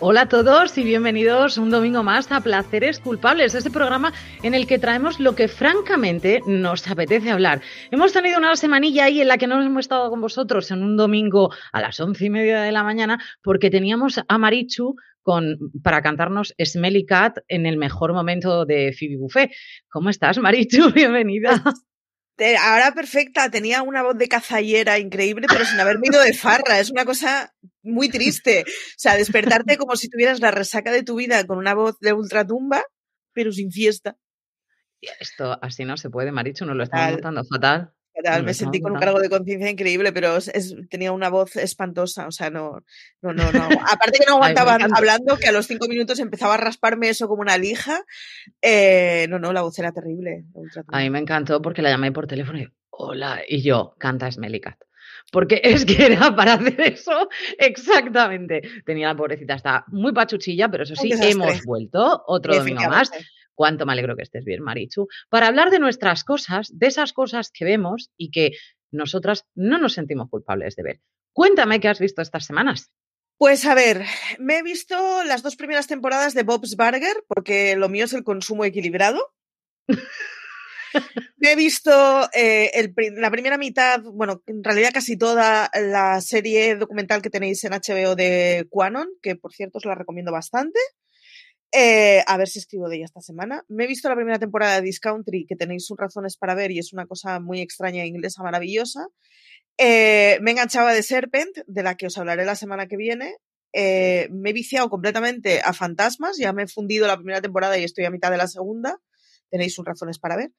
Hola a todos y bienvenidos un domingo más a Placeres Culpables, este programa en el que traemos lo que francamente nos apetece hablar. Hemos tenido una semanilla ahí en la que no hemos estado con vosotros en un domingo a las once y media de la mañana porque teníamos a Marichu con, para cantarnos Smelly Cat en el mejor momento de Phoebe Buffet. ¿Cómo estás, Marichu? Bienvenida. Ahora perfecta, tenía una voz de cazallera increíble, pero sin haberme ido de farra. Es una cosa muy triste. O sea, despertarte como si tuvieras la resaca de tu vida con una voz de ultratumba, pero sin fiesta. Esto así no se puede, Marichu, nos lo estamos notando fatal. Me sentí con un cargo de conciencia increíble, pero tenía una voz espantosa, o sea, no, no, no, no. Aparte que no aguantaba hablando, que a los cinco minutos empezaba a rasparme eso como una lija. Eh, no, no, la voz era terrible. A mí me encantó porque la llamé por teléfono y hola, y yo, canta Smelicat porque es que era para hacer eso exactamente. Tenía la pobrecita, está muy pachuchilla, pero eso sí, hemos vuelto otro domingo más. Cuánto me alegro que estés bien, Marichu, para hablar de nuestras cosas, de esas cosas que vemos y que nosotras no nos sentimos culpables de ver. Cuéntame qué has visto estas semanas. Pues a ver, me he visto las dos primeras temporadas de Bob's Burger, porque lo mío es el consumo equilibrado. Me he visto eh, la primera mitad, bueno, en realidad casi toda la serie documental que tenéis en HBO de Quanon, que por cierto os la recomiendo bastante. Eh, a ver si escribo de ella esta semana. Me he visto la primera temporada de Discountry, que tenéis sus razones para ver y es una cosa muy extraña e inglesa maravillosa. Eh, me enganchaba de Serpent, de la que os hablaré la semana que viene. me he viciado completamente a Fantasmas, ya me he fundido la primera temporada y estoy a mitad de la segunda. Tenéis sus razones para ver.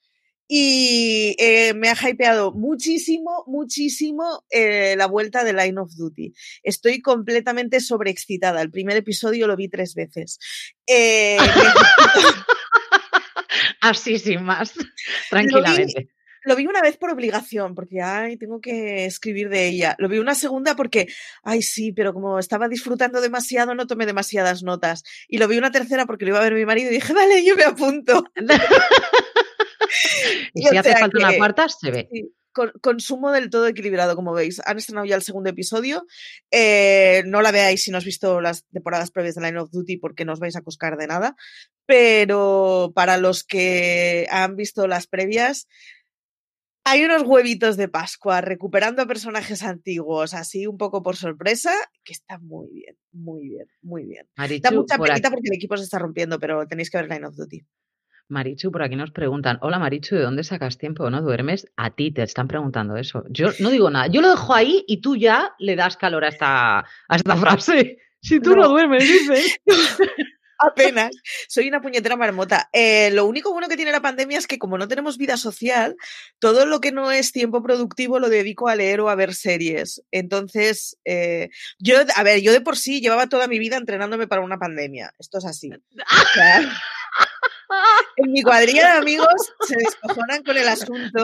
Y eh, me ha hypeado muchísimo, muchísimo eh, la vuelta de Line of Duty. Estoy completamente sobreexcitada. El primer episodio lo vi tres veces. Eh, Así sin más, tranquilamente. Lo vi, una vez por obligación, porque ay, tengo que escribir de ella. Lo vi una segunda porque, ay, sí, pero como estaba disfrutando demasiado, no tomé demasiadas notas. Y lo vi una tercera porque lo iba a ver mi marido y dije, vale, yo me apunto. y si hace falta una cuarta, se ve. consumo del todo equilibrado, como veis. Han estrenado ya el segundo episodio. Eh, no la veáis si no has visto las temporadas previas de Line of Duty porque no os vais a coscar de nada. Pero para los que han visto las previas, hay unos huevitos de Pascua recuperando a personajes antiguos, así un poco por sorpresa, que está muy bien, muy bien, muy bien. da mucha penita porque el equipo se está rompiendo, pero tenéis que ver Line of Duty. Marichu, por aquí nos preguntan, hola Marichu, ¿de dónde sacas tiempo? ¿No duermes? A ti te están preguntando eso. Yo no digo nada, yo lo dejo ahí y tú ya le das calor a esta, a esta frase. Si tú no, duermes, dices. Apenas. Soy una puñetera marmota. Eh, lo único bueno que tiene la pandemia es que como no tenemos vida social, todo lo que no es tiempo productivo lo dedico a leer o a ver series. Entonces, eh, yo, a ver, yo de por sí llevaba toda mi vida entrenándome para una pandemia. Esto es así. en mi cuadrilla de amigos se descojonan con el asunto.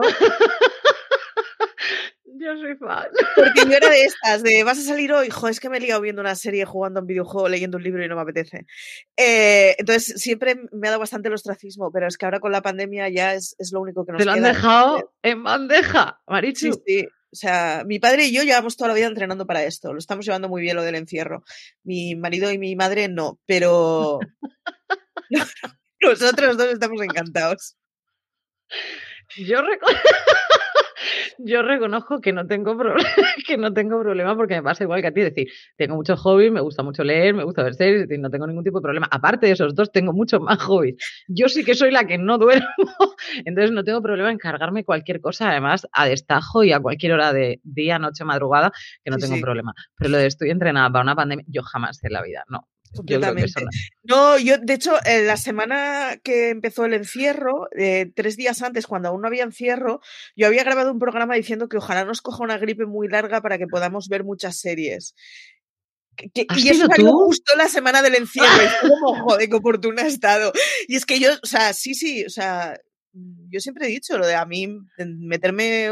Yo soy fan. Porque yo era de estas, de vas a salir hoy, jo, es que me he liado viendo una serie, jugando a un videojuego, leyendo un libro y no me apetece. Eh, entonces siempre me ha dado bastante el ostracismo, pero es que ahora con la pandemia ya es, es lo único que nos Te lo han dejado en bandeja, Marichu. Sí, sí. O sea, mi padre y yo llevamos toda la vida entrenando para esto. Lo estamos llevando muy bien lo del encierro. Mi marido y mi madre no, pero nosotros dos estamos encantados. Yo, yo reconozco que no tengo que no tengo problema porque me pasa igual que a ti, es decir, tengo muchos hobbies, me gusta mucho leer, me gusta ver series, y no tengo ningún tipo de problema. Aparte de esos dos, tengo muchos más hobbies. Yo sí que soy la que no duermo, entonces no tengo problema en cargarme cualquier cosa, además a destajo y a cualquier hora de día, noche, madrugada, que no tengo problema. Pero lo de estoy entrenada para una pandemia, yo jamás en la vida, no. Completamente. no, yo, de hecho, en la semana que empezó el encierro, eh, tres días antes, cuando aún no había encierro, yo había grabado un programa diciendo que ojalá nos coja una gripe muy larga para que podamos ver muchas series. y eso salió justo la semana del encierro. y como, joder, qué oportuna ha estado. Y es que yo, o sea, sí, sí, o sea, yo siempre he dicho lo de a mí meterme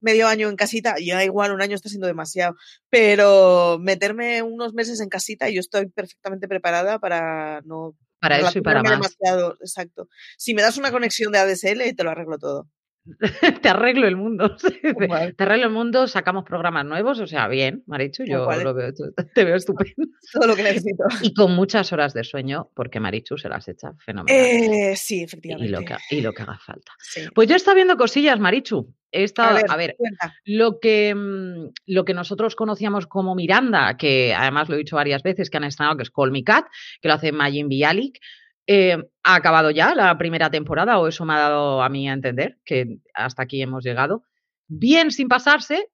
medio año en casita, ya igual un año está siendo demasiado, pero meterme unos meses en casita, yo estoy perfectamente preparada para no... Para eso y para más. Demasiado, exacto. Si me das una conexión de ADSL, te lo arreglo todo. te arreglo el mundo. Te arreglo el mundo, sacamos programas nuevos, o sea, bien, Marichu, yo lo veo, te veo estupendo. Todo lo que necesito. Y con muchas horas de sueño, porque Marichu se las echa fenomenal. Eh, sí, efectivamente. Y lo que, y lo que haga falta. Pues yo he estado viendo cosillas, Marichu. He estado, a ver, lo, que, mm, lo que nosotros conocíamos como Miranda, que además lo he dicho varias veces, que han estrenado, que es Call Me Cat, que lo hace Majin Bialik, eh, ha acabado ya la primera temporada, o eso me ha dado a mí a entender, que hasta aquí hemos llegado. Bien sin pasarse,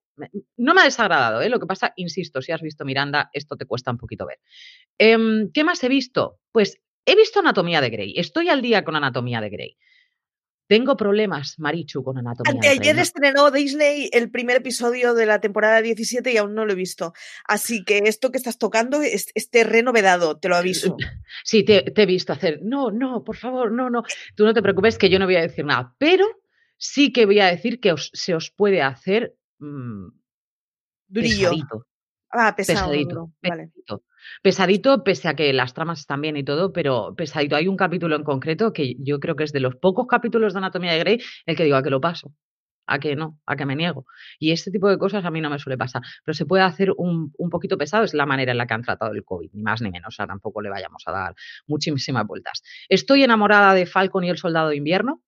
no me ha desagradado, ¿eh? lo que pasa, insisto, si has visto Miranda, esto te cuesta un poquito ver. Em, ¿Qué más he visto? Pues he visto Anatomía de Grey, estoy al día con Anatomía de Grey. Tengo problemas, Marichu, con anatomía. Ayer estrenó Disney el primer episodio de la temporada 17 y aún no lo he visto. Así que esto que estás tocando es, es terreno vedado, te lo aviso. Sí, te, he visto hacer. No, no, por favor, no, no. Tú no te preocupes que yo no voy a decir nada. Pero sí que voy a decir que se os puede hacer. Mmm, Durillo. Ah, pesadito. Pesadito, pese a que las tramas están bien y todo, pero pesadito. Hay un capítulo en concreto que yo creo que es de los pocos capítulos de Anatomía de Grey el que digo a que lo paso, a que no, a que me niego. Y este tipo de cosas a mí no me suele pasar, pero se puede hacer un, un poquito pesado, es la manera en la que han tratado el COVID, ni más ni menos, o sea, tampoco le vayamos a dar muchísimas vueltas. Estoy enamorada de Falcon y el Soldado de Invierno,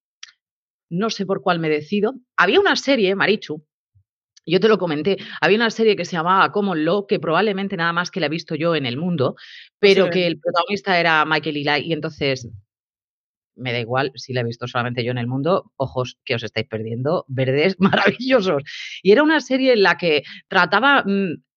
no sé por cuál me decido. Había una serie, Marichu, yo te lo comenté, había una serie que se llamaba Common Law, que probablemente nada más que la he visto yo en el mundo, pero que el protagonista era Michael Eli, y entonces me da igual si la he visto solamente yo en el mundo, ojos que os estáis perdiendo, verdes maravillosos. Y era una serie en la que trataba,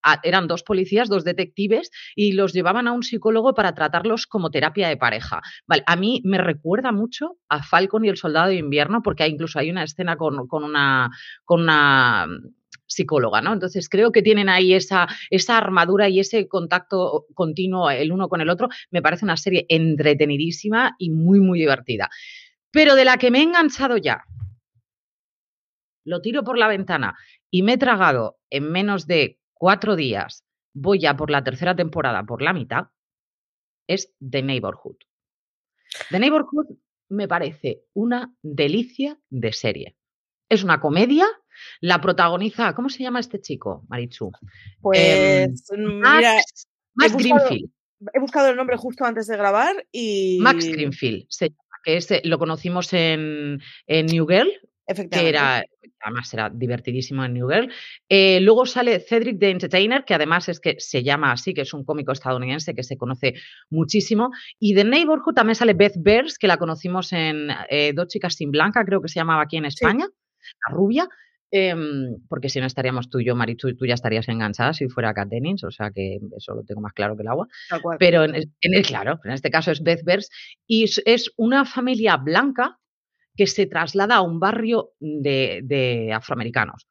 mm, eran dos policías, dos detectives, y los llevaban a un psicólogo para tratarlos como terapia de pareja. Vale, a mí me recuerda mucho a Falcon y el Soldado de Invierno, porque incluso hay una escena con, con una, con una psicóloga, ¿no? Entonces creo que tienen ahí esa, esa armadura y ese contacto continuo el uno con el otro. Me parece una serie entretenidísima y muy, muy divertida. Pero de la que me he enganchado ya, lo tiro por la ventana y me he tragado en menos de cuatro días, voy ya por la tercera temporada, por la mitad, es The Neighborhood. The Neighborhood me parece una delicia de serie. Es una comedia la protagoniza, ¿cómo se llama este chico, Marichu? Pues em, Max, Greenfield. He buscado el nombre justo antes de grabar y. Max Greenfield, que ese, lo conocimos en, New Girl, que era, además era divertidísimo en New Girl. Eh, luego sale Cedric the Entertainer, que además es que se llama así, que es un cómico estadounidense que se conoce muchísimo. Y de Neighborhood también sale Beth Bears, que la conocimos en eh, Dos chicas sin blanca, creo que se llamaba aquí en España, la rubia. Em, porque si no estaríamos tú y yo, Marichu, y tú ya estarías enganchada si fuera Cat Dennings, o sea que eso lo tengo más claro que el agua. Pero en, el, claro, en este caso es Beth Bears, y es, una familia blanca que se traslada a un barrio de, afroamericanos.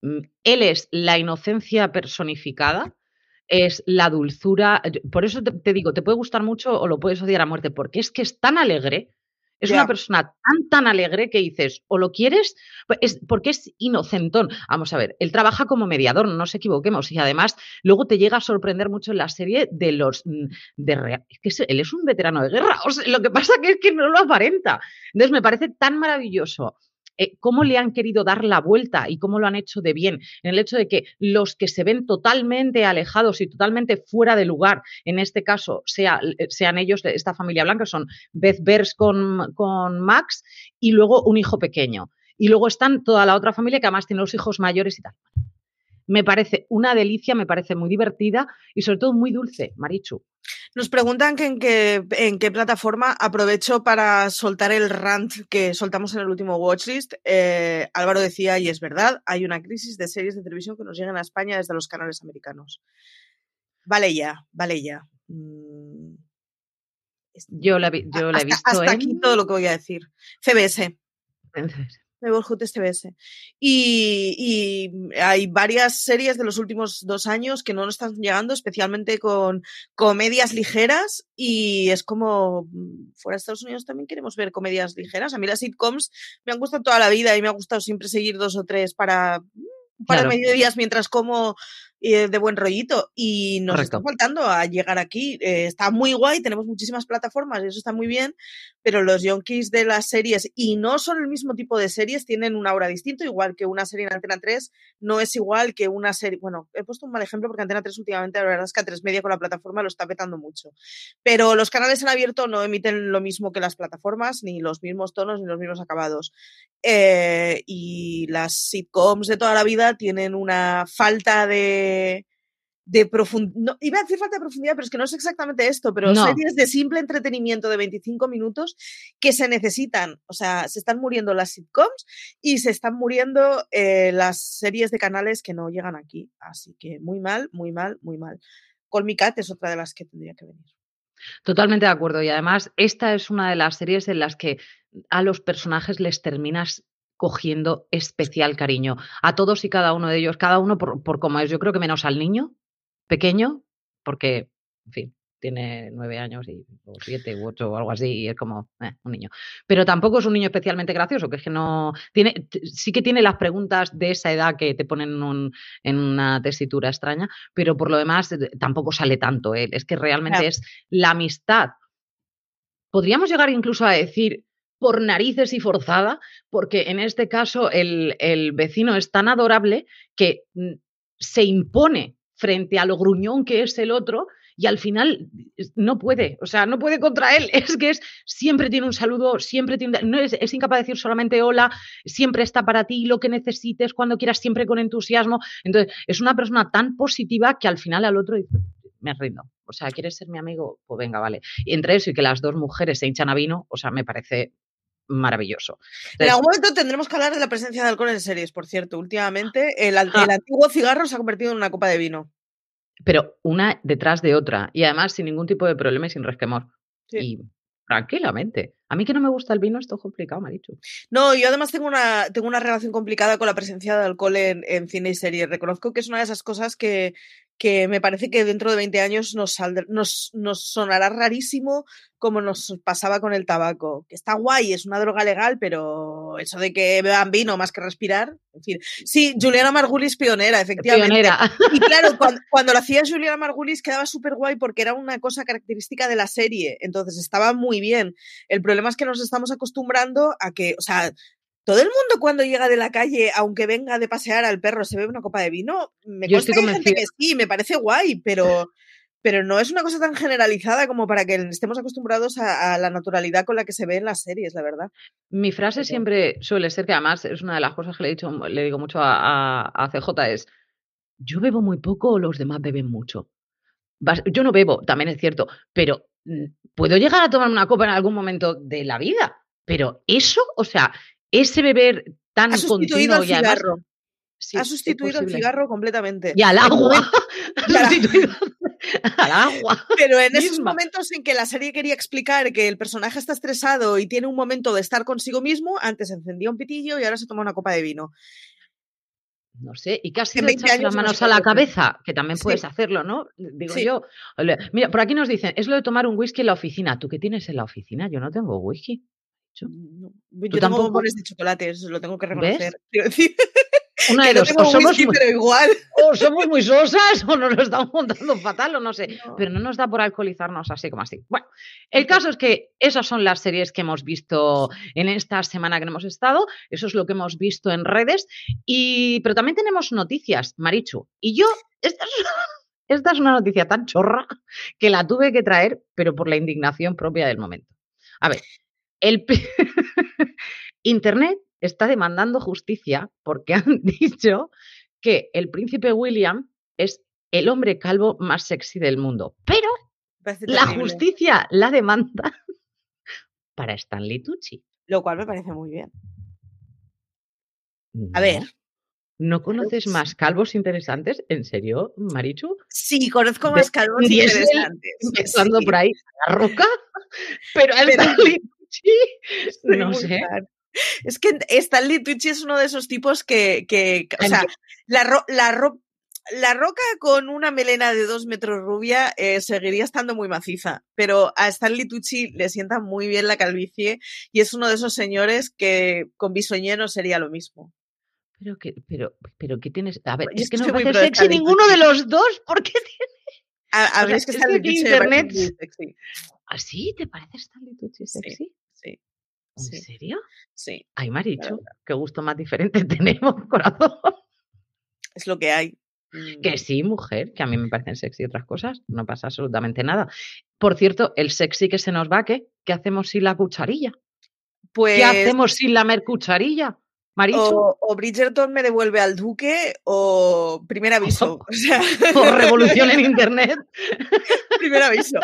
Mm, él es la inocencia personificada, es la dulzura. Por eso te, digo, te puede gustar mucho o lo puedes odiar a muerte, porque es que es tan alegre es una persona tan, tan alegre que dices, o lo quieres, pues es, porque es inocentón. Vamos a ver, él trabaja como mediador, no nos equivoquemos, y además luego te llega a sorprender mucho en la serie de los... Mm, de, es que él es un veterano de guerra, lo que pasa que es que no lo aparenta. Entonces me parece tan maravilloso eh, cómo le han querido dar la vuelta y cómo lo han hecho de bien, en el hecho de que los que se ven totalmente alejados y totalmente fuera de lugar, en este caso sea, eh, sean ellos, esta familia blanca, son Beth Bers con, con Max y luego un hijo pequeño. Y luego están toda la otra familia que además tiene los hijos mayores y tal. Me parece una delicia, me parece muy divertida y sobre todo muy dulce, Marichu. Nos preguntan que en, qué, en qué plataforma aprovecho para soltar el rant que soltamos en el último Watchlist. Eh, Álvaro decía, y es verdad, hay una crisis de series de televisión que nos llegan a España desde los canales americanos. Vale ya, vale ya. Mm. Yo la, yo la he visto hasta aquí todo lo que voy a decir. CBS. Neighborhood SBS. Y, y, hay varias series de los últimos dos años que no nos están llegando, especialmente con comedias ligeras. Y es como, mm, fuera de Estados Unidos también queremos ver comedias ligeras. A mí las sitcoms me han gustado toda la vida y me ha gustado siempre seguir dos o tres para un par de mediodías mientras como eh, de buen rollito y nos está faltando a llegar aquí. Eh, está muy guay, tenemos muchísimas plataformas y eso está muy bien, pero los yonkis de las series, y no son el mismo tipo de series, tienen una hora distinto, igual que una serie en Antena 3 no es igual que una serie, bueno, he puesto un mal ejemplo porque Antena 3 últimamente la verdad es que a 3 media con la plataforma lo está petando mucho, pero los canales en abierto no emiten lo mismo que las plataformas, ni los mismos tonos, ni los mismos acabados. Eh, y las sitcoms de toda la vida tienen una falta de de profundidad, iba a decir falta de profundidad, pero es que no es exactamente esto, pero series de simple entretenimiento de 25 minutos que se necesitan, o sea, se están muriendo las sitcoms y se están muriendo eh, las series de canales que no llegan aquí, así que muy mal, muy mal, muy mal. Call Me Cat es otra de las que tendría que venir. Totalmente de acuerdo y además esta es una de las series en las que a los personajes les terminas cogiendo especial cariño. A todos y cada uno de ellos, cada uno por, por como es. Yo creo que menos al niño, pequeño, porque, en fin, tiene nueve años y, o siete u ocho o algo así, y es como eh, un niño. Pero tampoco es un niño especialmente gracioso, que es que no. Tiene, sí que tiene las preguntas de esa edad que te ponen en una tesitura extraña, pero por lo demás eh, tampoco sale tanto él. Es que realmente es la amistad. Podríamos llegar incluso a decir por narices y forzada, porque en este caso el, el vecino es tan adorable que mm, se impone frente a lo gruñón que es el otro y al final no puede, o sea, no puede contra él. Es que es siempre tiene un saludo, siempre tiene, no es, es, incapaz de decir solamente hola, siempre está para ti, lo que necesites, cuando quieras, siempre con entusiasmo. Entonces, es una persona tan positiva que al final al otro dice, me rindo. O sea, ¿quieres ser mi amigo? Pues venga, vale. Y entre eso y que las dos mujeres se hinchan a vino, o sea, me parece maravilloso. en algún momento tendremos que hablar de la presencia de alcohol en series, por cierto. Últimamente el, el antiguo cigarro se ha convertido en una copa de vino pero una detrás de otra y además sin ningún tipo de problema y sin resquemor. Y tranquilamente. A mí que no me gusta el vino, esto es complicado, Marichu. No, yo además tengo una, tengo una relación complicada con la presencia de alcohol en, en cine y serie. Reconozco que es una de esas cosas que, que me parece que dentro de 20 años nos, nos, nos, sonará rarísimo como nos pasaba con el tabaco, que está guay, es una droga legal, pero eso de que beban vino más que respirar, en fin. Sí, Juliana Margulis pionera, efectivamente. Pionera. Y claro, cuando, cuando lo hacía Juliana Margulis quedaba súper guay porque era una cosa característica de la serie, entonces estaba muy bien. El problema es que nos estamos acostumbrando a que, o sea, todo el mundo cuando llega de la calle, aunque venga de pasear al perro, se bebe una copa de vino. Me Yo estoy que sí, me parece guay, pero, pero no es una cosa tan generalizada como para que estemos acostumbrados a, la naturalidad con la que se ve en las series, la verdad. Mi frase siempre suele ser, que además es una de las cosas que le, he dicho, le digo mucho a, a, CJ, es, yo bebo muy poco, los demás beben mucho. Yo no bebo, también es cierto, pero mm, puedo llegar a tomar una copa en algún momento de la vida. Pero eso, o sea, ese beber tan ha sustituido continuo el cigarro. ha sustituido el cigarro completamente. Y al agua. al agua. Pero en esos momentos en que la serie quería explicar que el personaje está estresado y tiene un momento de estar consigo mismo, antes encendía un pitillo y ahora se toma una copa de vino. No sé, y casi le echas las manos a la cabeza, que también puedes hacerlo, ¿no? Digo yo. Mira, por aquí nos dicen, es lo de tomar un whisky en la oficina. ¿Tú qué tienes en la oficina? Yo no tengo whisky. Yo, yo tengo bombones de chocolate, eso lo tengo que reconocer. Una de dos, o somos, muy, pero igual. o somos muy sosas o nos lo estamos montando fatal o no sé, pero no nos da por alcoholizarnos así como así. Bueno, el caso es que esas son las series que hemos visto en esta semana que hemos estado, eso es lo que hemos visto en redes, y, pero también tenemos noticias, Marichu, y yo, esta es, esta es una noticia tan chorra que la tuve que traer, pero por la indignación propia del momento. A ver, el Internet está demandando justicia porque han dicho que el príncipe William es el hombre calvo más sexy del mundo. Pero la justicia la demanda para Stanley Tucci. Lo cual me parece muy bien. A ver. ¿No conoces más calvos interesantes? ¿En serio, Marichu? Sí, conozco más calvos interesantes. Empezando por ahí, la roca. Pero, Stanley no sé. Es que Stanley Tucci es uno de esos tipos que, que o sea, la, ro la, ro la roca con una melena de dos metros rubia eh, seguiría estando muy maciza, pero a Stanley Tucci le sienta muy bien la calvicie y es uno de esos señores que con bisoñero sería lo mismo. Pero que, pero, pero ¿qué tienes? A ver, es, que no me parece sexy ninguno de los dos. ¿Por qué tiene? A, a ver, es que Stanley Tucci internet. Sexy. ¿Así ¿Ah, te parece Stanley Tucci sexy? Sí. ¿En sí. serio? Sí. Ay, Maricho, qué gusto más diferente tenemos, corazón. Es lo que hay. Que Mm. sí, mujer, que a mí me parecen sexy otras cosas, no pasa absolutamente nada. Por cierto, el sexy que se nos va, ¿qué? ¿Qué hacemos sin la cucharilla? Pues, ¿Qué hacemos sin la mercucharilla? O, o Bridgerton me devuelve al duque o primer aviso. O sea, o revolución en internet. primer aviso.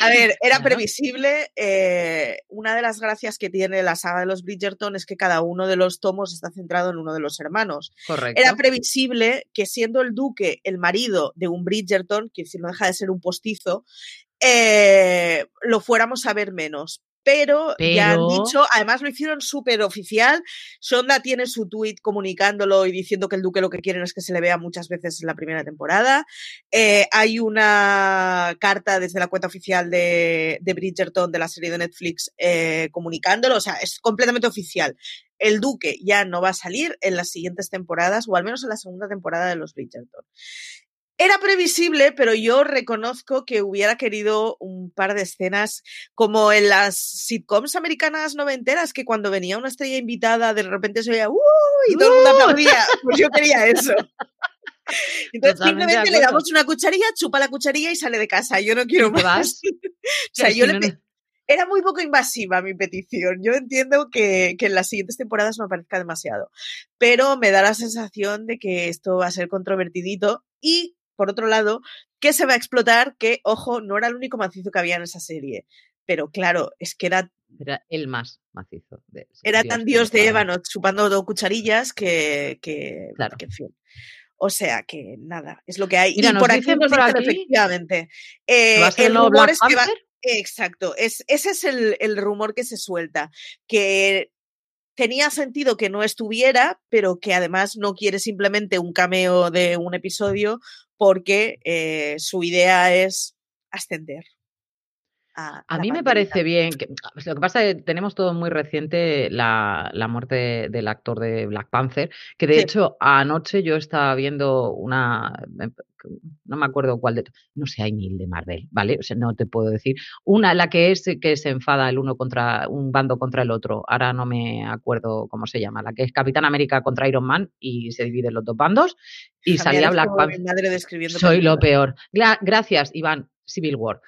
A ver, era previsible. eh, una de las gracias que tiene la saga de los Bridgerton es que cada uno de los tomos está centrado en uno de los hermanos. Correcto. Era previsible que siendo el duque el marido de un Bridgerton, que si no deja de ser un postizo, eh, lo fuéramos a ver menos. Pero, ya han dicho, además lo hicieron súper oficial. Sonda tiene su tuit comunicándolo y diciendo que el duque lo que quieren es que se le vea muchas veces en la primera temporada. Eh, hay una carta desde la cuenta oficial de, de Bridgerton de la serie de Netflix eh, comunicándolo. O sea, es completamente oficial. El duque ya no va a salir en las siguientes temporadas, o al menos en la segunda temporada de los Bridgerton. Era previsible, pero yo reconozco que hubiera querido un par de escenas como en las sitcoms americanas noventeras, que cuando venía una estrella invitada de repente se oía ¡Uh! y todo el mundo aplaudía. Pues yo quería eso. Entonces Totalmente simplemente le damos una cucharilla, chupa la cucharilla y sale de casa. Yo no quiero más. vas. o sea, yo le no, pe- no- era muy poco invasiva mi petición. Yo entiendo que, que en las siguientes temporadas me parezca demasiado, pero me da la sensación de que esto va a ser controvertidito y, por otro lado, que se va a explotar que, ojo, no era el único macizo que había en esa serie. Pero claro, es que era, Era el más macizo. De, era tan dios de ébano chupando dos cucharillas que, que, Claro. que, en fin. O sea que nada, es lo que hay. Mira, y por aquí por aquí efectivamente. ¿Que eh, ¿Va a ser el rumor Black es que va? Exacto, es, ese es el, el rumor que se suelta, que tenía sentido que no estuviera, pero que además no quiere simplemente un cameo de un episodio porque eh, su idea es ascender. A, mí me parece bien. Que, lo que pasa es que tenemos todo muy reciente la, la muerte del actor de Black Panther, que de Sí. hecho anoche yo estaba viendo una, em, no me acuerdo cuál de, no sé, hay mil de Marvel, ¿vale? O sea, no te puedo decir. Una, la que es que se enfada el uno contra un bando contra el otro. Ahora no me acuerdo cómo se llama, la que es Capitán América contra Iron Man y se dividen los dos bandos y salía Black Panther. Soy lo peor. Gra- gracias, Iván. Civil War.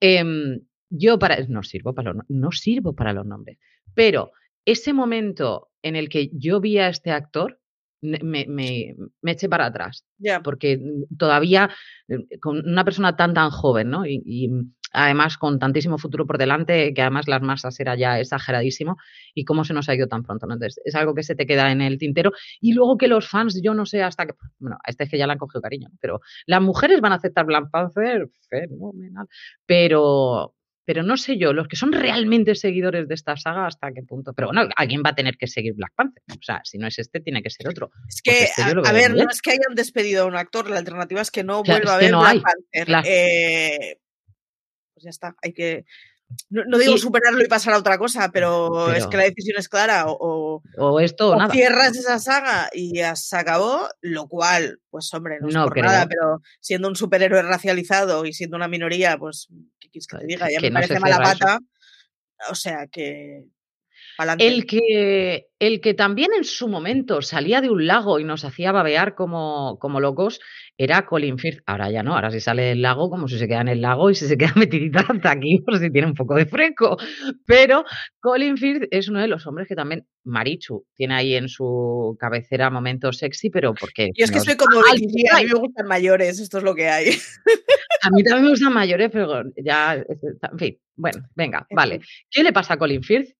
Em, yo para no sirvo para los, no- sirvo para los nombres, pero ese momento en el que yo vi a este actor me, me, eché para atrás, Ya, porque todavía eh, con una persona tan tan joven, ¿no? Y, y, además con tantísimo futuro por delante, que además las masas era ya exageradísimo, y cómo se nos ha ido tan pronto, ¿no? Entonces, es algo que se te queda en el tintero. Y luego que los fans, yo no sé hasta que, bueno, a este es que ya le han cogido cariño, pero las mujeres van a aceptar Black Panther, fenomenal. Pero, pero no sé yo, los que son realmente seguidores de esta saga, hasta qué punto. Pero bueno, alguien va a tener que seguir Black Panther. O sea, si no es este, tiene que ser otro. es que, este a, ver, bien. no es que hayan despedido a un actor, la alternativa es que no Claro, vuelva a ver no Black hay, Panther. claro. Eh, pues ya está, hay que... No, no digo Y- superarlo y pasar a otra cosa, pero, es que la decisión es clara. O, o- O esto o o nada. cierras esa saga y ya se acabó, lo cual, pues hombre, no es No por creo. nada, pero siendo un superhéroe racializado y siendo una minoría, pues, ¿qué quieres que te diga? Ya Que me no parece mala eso. pata. O sea que. Pa'lante. El que, el que también en su momento salía de un lago y nos hacía babear como, como locos era Colin Firth. Ahora ya no, ahora si sale del lago como si se queda en el lago y si se queda metidita hasta aquí por si tiene un poco de fresco. Pero Colin Firth es uno de los hombres que también Marichu tiene ahí en su cabecera momentos sexy, pero porque Yo es que soy como a mí me gustan mayores, esto es lo que hay. A mí también me gustan mayores, pero ya, en fin, bueno, venga, En vale. ¿Qué le pasa a Colin Firth?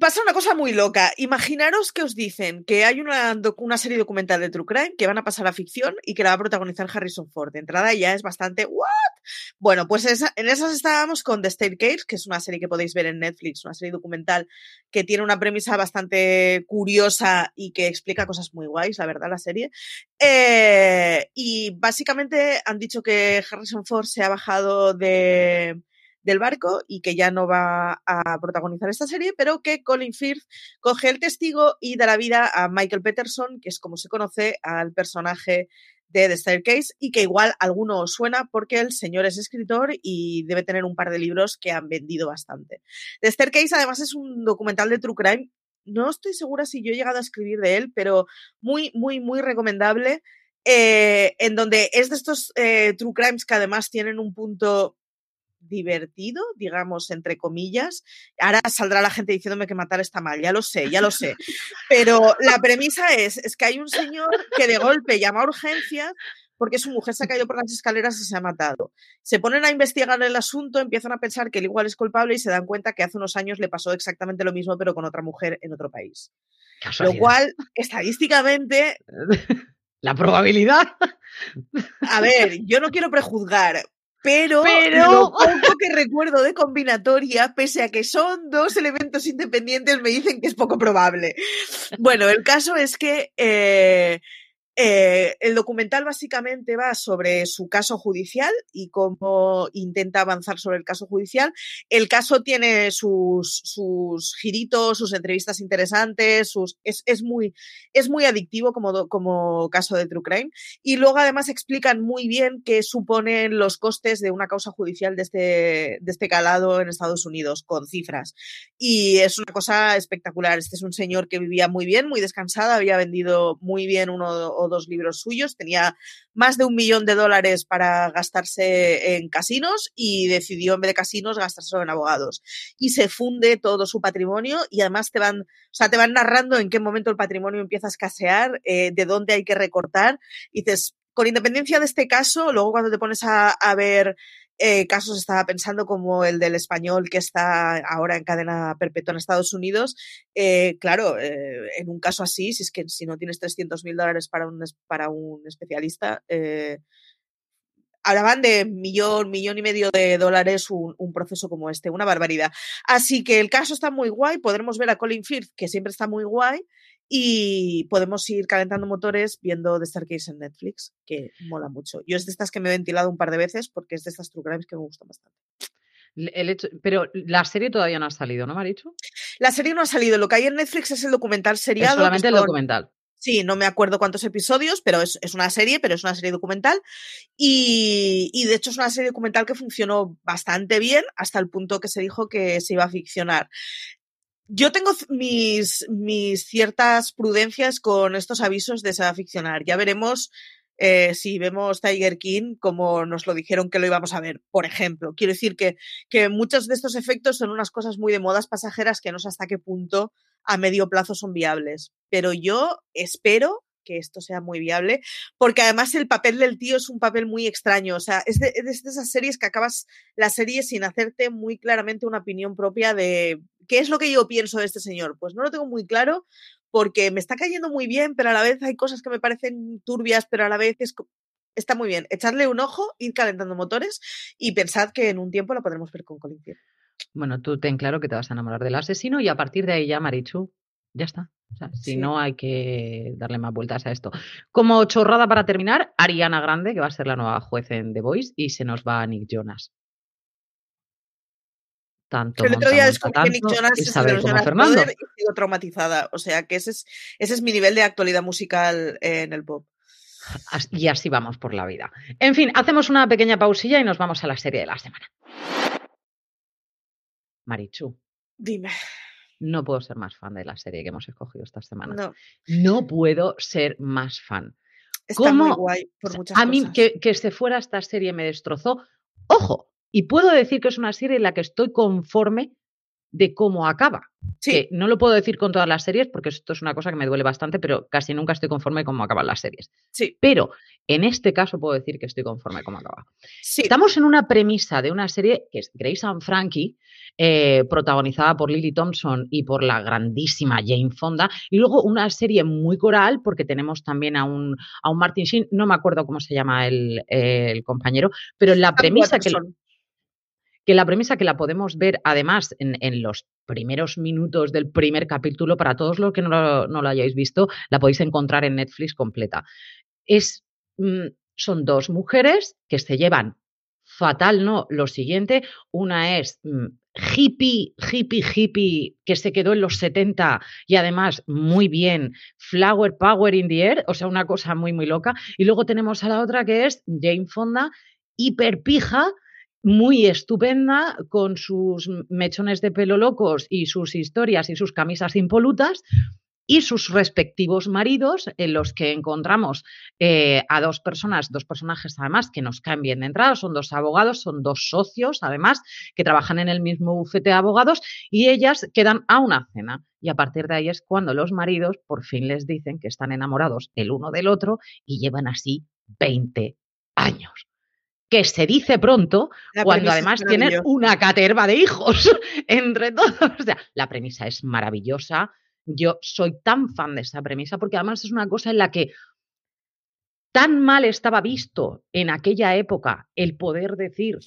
Pasa una cosa muy loca. Imaginaros que os dicen que hay una, serie documental de True Crime que van a pasar a ficción y que la va a protagonizar Harrison Ford. De entrada ya es bastante. ¿What? Bueno, pues en esas estábamos con The Staircase, que es una serie que podéis ver en Netflix, una serie documental que tiene una premisa bastante curiosa y que explica cosas muy guays, la verdad, la serie. Eh, y básicamente han dicho que Harrison Ford se ha bajado de del barco y que ya no va a protagonizar esta serie, pero que Colin Firth coge el testigo y da la vida a Michael Peterson, que es como se conoce al personaje de The Staircase y que igual alguno suena porque el señor es escritor y debe tener un par de libros que han vendido bastante. The Staircase además es un documental de True Crime. No estoy segura si yo he llegado a escribir de él, pero muy, muy, muy recomendable. Eh, en donde es de estos eh, True Crimes que además tienen un punto divertido, digamos, entre comillas. Ahora saldrá la gente diciéndome que matar está mal, ya lo sé, ya lo sé. Pero la premisa es, es que hay un señor que de golpe llama a urgencias porque su mujer se ha caído por las escaleras y se ha matado. Se ponen a investigar el asunto, empiezan a pensar que él igual es culpable y se dan cuenta que hace unos años le pasó exactamente lo mismo, pero con otra mujer en otro país. Lo cual, estadísticamente... La probabilidad. A ver, yo no quiero prejuzgar, pero, lo poco que recuerdo de combinatoria, pese a que son dos elementos independientes, me dicen que es poco probable. Bueno, el caso es que eh, eh, el documental básicamente va sobre su caso judicial y cómo intenta avanzar sobre el caso judicial. El caso tiene sus, sus giritos, sus entrevistas interesantes, es, es, muy, es muy adictivo como, como caso de True Crime. Y luego además explican muy bien qué suponen los costes de una causa judicial de este, de este calado en Estados Unidos, con cifras. Y es una cosa espectacular. Este es un señor que vivía muy bien, muy descansado, había vendido muy bien uno dos libros suyos, tenía más de un millón de dólares para gastarse en casinos y decidió en vez de casinos gastárselo en abogados. Y se funde todo su patrimonio y además te van, o sea, te van narrando en qué momento el patrimonio empieza a escasear, eh, de dónde hay que recortar. Y dices, con independencia de este caso, luego cuando te pones a, a ver eh, casos estaba pensando como el del español que está ahora en cadena perpetua en Estados Unidos. Eh, claro, eh, en un caso así, si es que si no tienes 300 mil dólares para un, para un especialista, hablaban de millón, millón y medio de dólares un, un, proceso como este, una barbaridad. Así que el caso está muy guay, podremos ver a Colin Firth, que siempre está muy guay, y podemos ir calentando motores viendo The Starcase en Netflix, que mola mucho. Yo es de estas que me he ventilado un par de veces porque es de estas True Crimes que me gustan bastante. El hecho, pero la serie todavía no ha salido, ¿no, Marichu? La serie no ha salido. Lo que hay en Netflix es el documental seriado. Es solamente el documental. Sí, no me acuerdo cuántos episodios, pero es, es, una serie, pero es una serie documental. Y, y, de hecho es una serie documental que funcionó bastante bien hasta el punto que se dijo que se iba a ficcionar. Yo tengo mis, ciertas prudencias con estos avisos de ficcionar. Ya veremos eh, si vemos Tiger King como nos lo dijeron que lo íbamos a ver, por ejemplo. Quiero decir que, que muchos de estos efectos son unas cosas muy de modas pasajeras que no sé hasta qué punto a medio plazo son viables. Pero yo espero que esto sea muy viable, porque además el papel del tío es un papel muy extraño, o sea, es de, es de, esas series que acabas la serie sin hacerte muy claramente una opinión propia de qué es lo que yo pienso de este señor. Pues no lo tengo muy claro, porque me está cayendo muy bien, pero a la vez hay cosas que me parecen turbias, pero a la vez es, está muy bien. Echarle un ojo, ir calentando motores y pensad que en un tiempo lo podremos ver con Colin Bueno, tú ten claro que te vas a enamorar del asesino y a partir de ahí ya, Marichu, ya está. O sea, si no, hay que darle más vueltas a esto. Como chorrada para terminar, Ariana Grande, que va a ser la nueva juez en The Voice, y se nos va a Nick Jonas. Tanto el otro día descubrí que Nick Jonas es de los Jonas y sigo traumatizada. O sea, que ese es, ese es mi nivel de actualidad musical en el pop. Y así vamos por la vida. En fin, hacemos una pequeña pausilla y nos vamos a la serie de la semana. Marichu. Dime no puedo ser más fan de la serie que hemos escogido esta semana. No, no puedo ser más fan. Está ¿Cómo? muy guay por muchas A mí que, que se fuera esta serie me destrozó. Ojo, y puedo decir que es una serie en la que estoy conforme de cómo acaba. Sí. Que no lo puedo decir con todas las series porque esto es una cosa que me duele bastante, pero casi nunca estoy conforme con cómo acaban las series. Sí, Pero en este caso puedo decir que estoy conforme con cómo acaba. sí. Estamos en una premisa de una serie que es Grace and Frankie, eh, protagonizada por Lily Thompson y por la grandísima Jane Fonda, y luego una serie muy coral porque tenemos también a un, a un Martin Sheen, no me acuerdo cómo se llama el, el compañero, pero la premisa que. Que la premisa que la podemos ver además en, los primeros minutos del primer capítulo, para todos los que no lo, no lo hayáis visto, la podéis encontrar en Netflix completa. Es, mm, son dos mujeres que se llevan fatal, ¿no? Lo siguiente, una es mm, hippie, hippie, hippie, que se quedó en los 70 y además muy bien, flower power in the air, o sea, una cosa muy, muy loca. Y luego tenemos a la otra que es Jane Fonda, hiperpija, muy estupenda, con sus mechones de pelo locos y sus historias y sus camisas impolutas, y sus respectivos maridos, en los que encontramos eh, a dos personas, dos personajes además que nos caen bien de entrada, son dos abogados, son dos socios además, que trabajan en el mismo bufete de abogados, y ellas quedan a una cena. Y a partir de ahí es cuando los maridos por fin les dicen que están enamorados el uno del otro y llevan así 20 años que se dice pronto La cuando además tienen una caterva de hijos entre todos. O sea, la premisa es maravillosa. Yo soy tan fan de esa premisa porque además es una cosa en la que tan mal estaba visto en aquella época el poder decir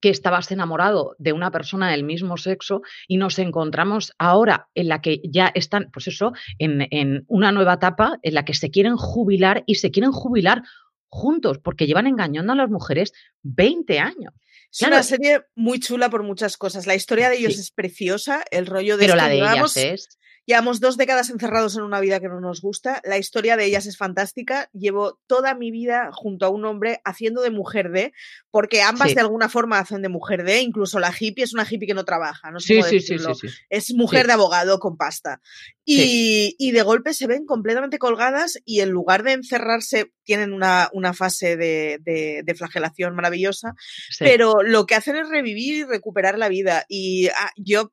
que estabas enamorado de una persona del mismo sexo y nos encontramos ahora en la que ya están, pues eso, en, en una nueva etapa en la que se quieren jubilar y se quieren jubilar juntos porque llevan engañando a las mujeres 20 años. Es Claro. una serie muy chula por muchas cosas. La historia de ellos Sí. es preciosa, el rollo de Pero la de ellas es... llevamos dos décadas encerrados en una vida que no nos gusta. La historia de ellas es fantástica. Llevo toda mi vida junto a un hombre haciendo de mujer de, porque ambas Sí. de alguna forma hacen de mujer de, incluso la hippie es una hippie que no trabaja, no sé Sí, cómo sí, sí, decirlo. sí. Es mujer de abogado con pasta. Y, y de golpe se ven completamente colgadas y en lugar de encerrarse, tienen una, una fase de, de- de flagelación maravillosa, pero lo que hacen es revivir y recuperar la vida. Y ah, yo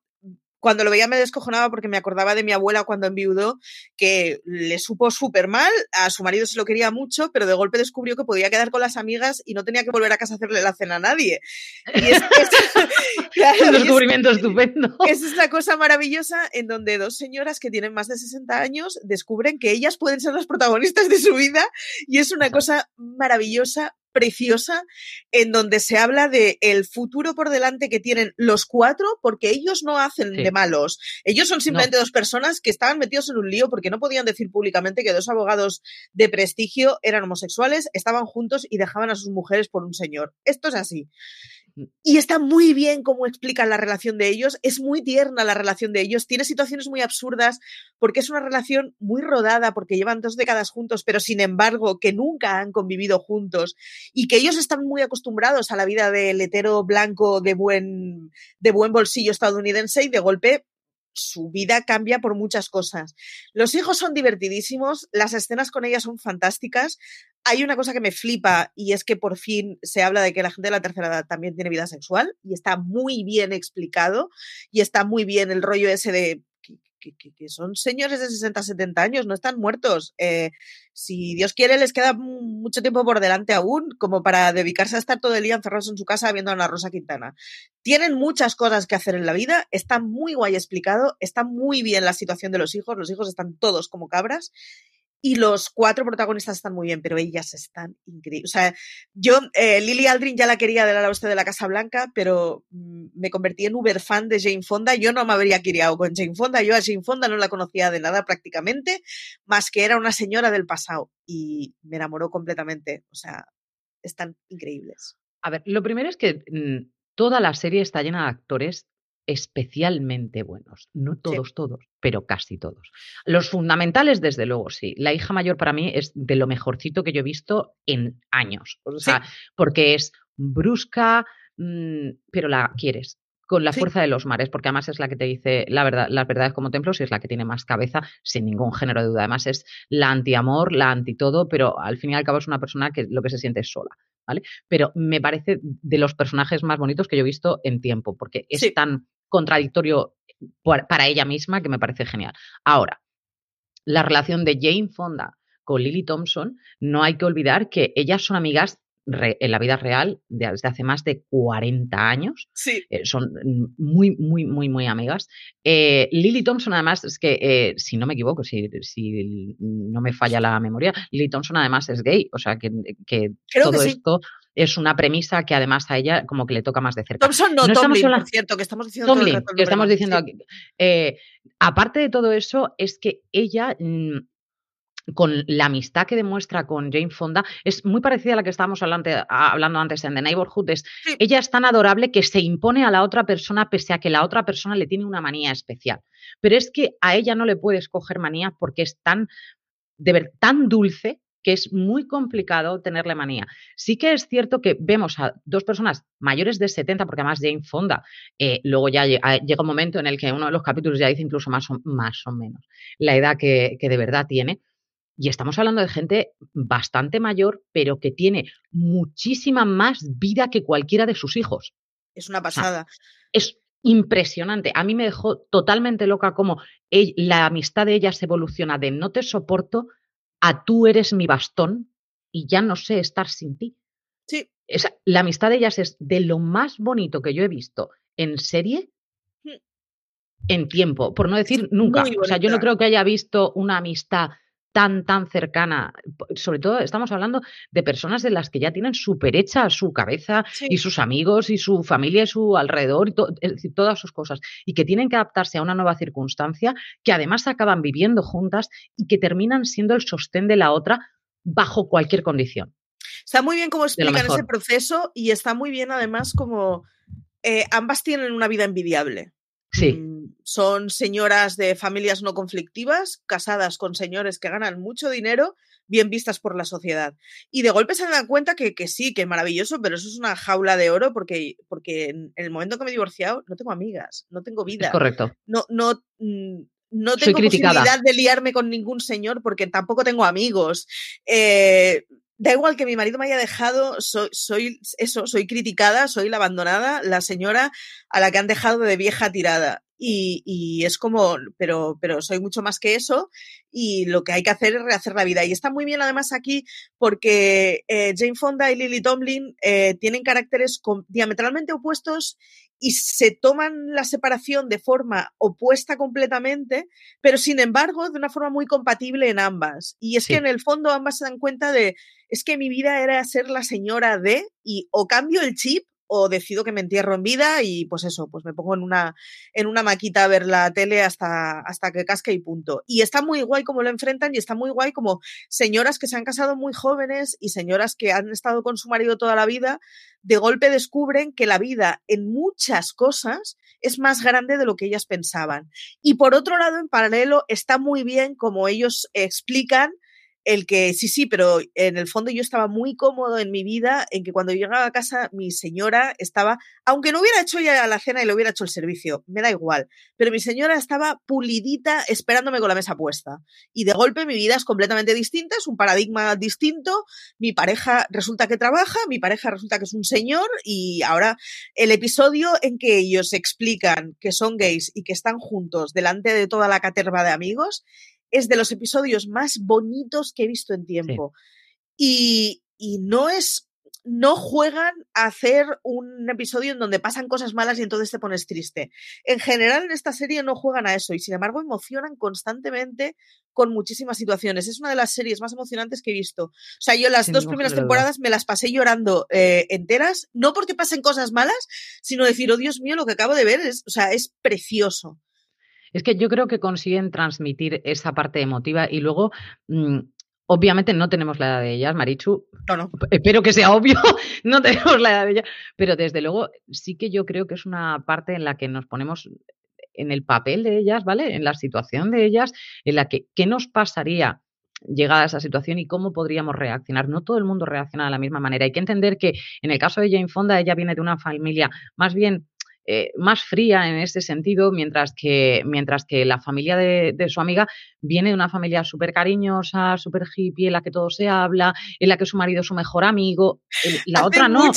cuando lo veía me descojonaba porque me acordaba de mi abuela cuando enviudó, que le supo súper mal, a su marido se lo quería mucho, pero de golpe descubrió que podía quedar con las amigas y no tenía que volver a casa a hacerle la cena a nadie. Y es, es- claro, un y es- descubrimiento estupendo. es la cosa maravillosa en donde dos señoras que tienen más de 60 años descubren que ellas pueden ser las protagonistas de su vida y es una cosa maravillosa, preciosa, en donde se habla de el futuro por delante que tienen los cuatro porque ellos no hacen Sí. de malos. Ellos son simplemente dos personas que estaban metidos en un lío porque no podían decir públicamente que dos abogados de prestigio eran homosexuales, estaban juntos y dejaban a sus mujeres por un señor. Esto es así. Y está muy bien cómo explican la relación de ellos, es muy tierna la relación de ellos, tiene situaciones muy absurdas porque es una relación muy rodada, porque llevan dos décadas juntos, pero sin embargo que nunca han convivido juntos y que ellos están muy acostumbrados a la vida del hetero blanco de buen, de buen bolsillo estadounidense y de golpe su vida cambia por muchas cosas. Los hijos son divertidísimos, las escenas con ellas son fantásticas. Hay una cosa que me flipa y es que por fin se habla de que la gente de la tercera edad también tiene vida sexual y está muy bien explicado y está muy bien el rollo ese de que, son señores de 60, 70 años, no están muertos. Eh, si Dios quiere, les queda mu- mucho tiempo por delante aún, como para dedicarse a estar todo el día encerrados en su casa viendo a Ana Rosa Quintana. Tienen muchas cosas que hacer en la vida, está muy guay explicado, está muy bien la situación de los hijos, los hijos están todos como cabras. Y los cuatro protagonistas están muy bien, pero ellas están increíbles. O sea, yo, eh, Lily Aldrin ya la quería del oeste de la Casa Blanca, pero mm, me convertí en uber fan de Jane Fonda. Yo no me habría criado con Jane Fonda. Yo a Jane Fonda no la conocía de nada prácticamente, más que era una señora del pasado. Y me enamoró completamente. O sea, están increíbles. A ver, lo primero es que mm, toda la serie está llena de actores especialmente buenos. No todos, todos, pero casi todos. Los fundamentales, desde luego, sí. La hija mayor para mí es de lo mejorcito que yo he visto en años. O sea, porque es brusca, mm, pero la quieres con la Sí. fuerza de los mares, porque además es la que te dice la verdad, las verdades como templos y es la que tiene más cabeza, sin ningún género de duda. Además es la anti-amor, la anti-todo, pero al fin y al cabo es una persona que lo que se siente es sola, ¿vale? Pero me parece de los personajes más bonitos que yo he visto en tiempo, porque es Sí. tan contradictorio para ella misma que me parece genial. Ahora, la relación de Jane Fonda con Lily Thompson, no hay que olvidar que ellas son amigas en la vida real desde hace más de 40 años. Sí. Eh, son muy, muy, muy, muy amigas. Eh, Lily Thompson, además, es que, eh, si no me equivoco, si, si, no me falla la memoria, Lily Thompson además es gay. O sea, que, que todo esto es una premisa que además a ella como que le toca más de cerca. Thompson no, Tomlin, por cierto, que estamos diciendo Tomlin, que estamos diciendo aquí. aparte de todo eso, es que ella... Mm, con la amistad que demuestra con Jane Fonda es muy parecida a la que estábamos hablando, hablando antes en The Neighborhood. Ella es tan adorable que se impone a la otra persona pese a que la otra persona le tiene una manía especial. Pero es que a ella no le puedes coger manía porque es tan, de ver, tan dulce que es muy complicado tenerle manía. Sí que es cierto que vemos a dos personas mayores de 70, porque además Jane Fonda, eh, luego ya llega un momento en el que uno de los capítulos ya dice incluso más o, más o menos la edad que, que de verdad tiene, y estamos hablando de gente bastante mayor, pero que tiene muchísima más vida que cualquiera de sus hijos. Es una pasada. es impresionante. A mí me dejó totalmente loca como la amistad de ellas evoluciona de no te soporto a tú eres mi bastón y ya no sé estar sin ti. Sí. la amistad de ellas es de lo más bonito que yo he visto en serie hmm. en tiempo, por no decir nunca. O sea, yo no creo que haya visto una amistad tan, tan cercana. Sobre todo estamos hablando de personas de las que ya tienen súper hecha su cabeza y sus amigos y su familia y su alrededor, y es decir, todas sus cosas, y que tienen que adaptarse a una nueva circunstancia, que además acaban viviendo juntas y que terminan siendo el sostén de la otra bajo cualquier condición. Está muy bien cómo explican ese proceso y está muy bien además como eh, ambas tienen una vida envidiable. Sí. Mm, son señoras de familias no conflictivas, casadas con señores que ganan mucho dinero, bien vistas por la sociedad. Y de golpe se dan cuenta que, que sí, que maravilloso, pero eso es una jaula de oro porque, porque en el momento que me he divorciado no tengo amigas, no tengo vida. correcto. No, no, mm, no tengo posibilidad de liarme con ningún señor porque tampoco tengo amigos. Eh, da igual que mi marido me haya dejado, soy, soy eso, soy criticada, soy la abandonada, la señora a la que han dejado de vieja tirada. Y, y, es como, pero, pero soy mucho más que eso y lo que hay que hacer es rehacer la vida. Y está muy bien además aquí porque eh, Jane Fonda y Lily Tomlin eh, tienen caracteres diametralmente opuestos y se toman la separación de forma opuesta completamente, pero sin embargo de una forma muy compatible en ambas. Y es que en el fondo ambas se dan cuenta de, es que mi vida era ser la señora de, y o cambio el chip o decido que me entierro en vida y pues eso, pues me pongo en una, en una maquita a ver la tele hasta, hasta que casque y punto. Y está muy guay como lo enfrentan y está muy guay como señoras que se han casado muy jóvenes y señoras que han estado con su marido toda la vida, de golpe descubren que la vida en muchas cosas es más grande de lo que ellas pensaban. Y por otro lado, en paralelo, está muy bien como ellos explican el que sí, sí, pero en el fondo yo estaba muy cómodo en mi vida en que cuando llegaba a casa mi señora estaba, aunque no hubiera hecho ya la cena y le hubiera hecho el servicio, me da igual, pero mi señora estaba pulidita esperándome con la mesa puesta. Y de golpe mi vida es completamente distinta, es un paradigma distinto, mi pareja resulta que trabaja, mi pareja resulta que es un señor y ahora el episodio en que ellos explican que son gays y que están juntos delante de toda la caterva de amigos es de los episodios más bonitos que he visto en tiempo. Y, y no es no juegan a hacer un episodio en donde pasan cosas malas y entonces te pones triste. En general en esta serie no juegan a eso y sin embargo emocionan constantemente con muchísimas situaciones. Es una de las series más emocionantes que he visto. O sea, yo las dos primeras temporadas me las pasé llorando eh, enteras, no porque pasen cosas malas, sino decir, oh Dios mío, lo que acabo de ver es, o sea, es precioso. Es que yo creo que consiguen transmitir esa parte emotiva y luego, mm, obviamente no tenemos la edad de ellas, Marichu. No, no. Espero que sea obvio, no tenemos la edad de ellas, pero desde luego sí que yo creo que es una parte en la que nos ponemos en el papel de ellas, ¿vale? En la situación de ellas, en la que, ¿qué nos pasaría? llegada a esa situación y cómo podríamos reaccionar. No todo el mundo reacciona de la misma manera. Hay que entender que en el caso de Jane Fonda, ella viene de una familia más bien eh, más fría en ese sentido, mientras que, mientras que la familia de, su amiga viene de una familia súper cariñosa, súper hippie, en la que todo se habla, en la que su marido es su mejor amigo, la otra no.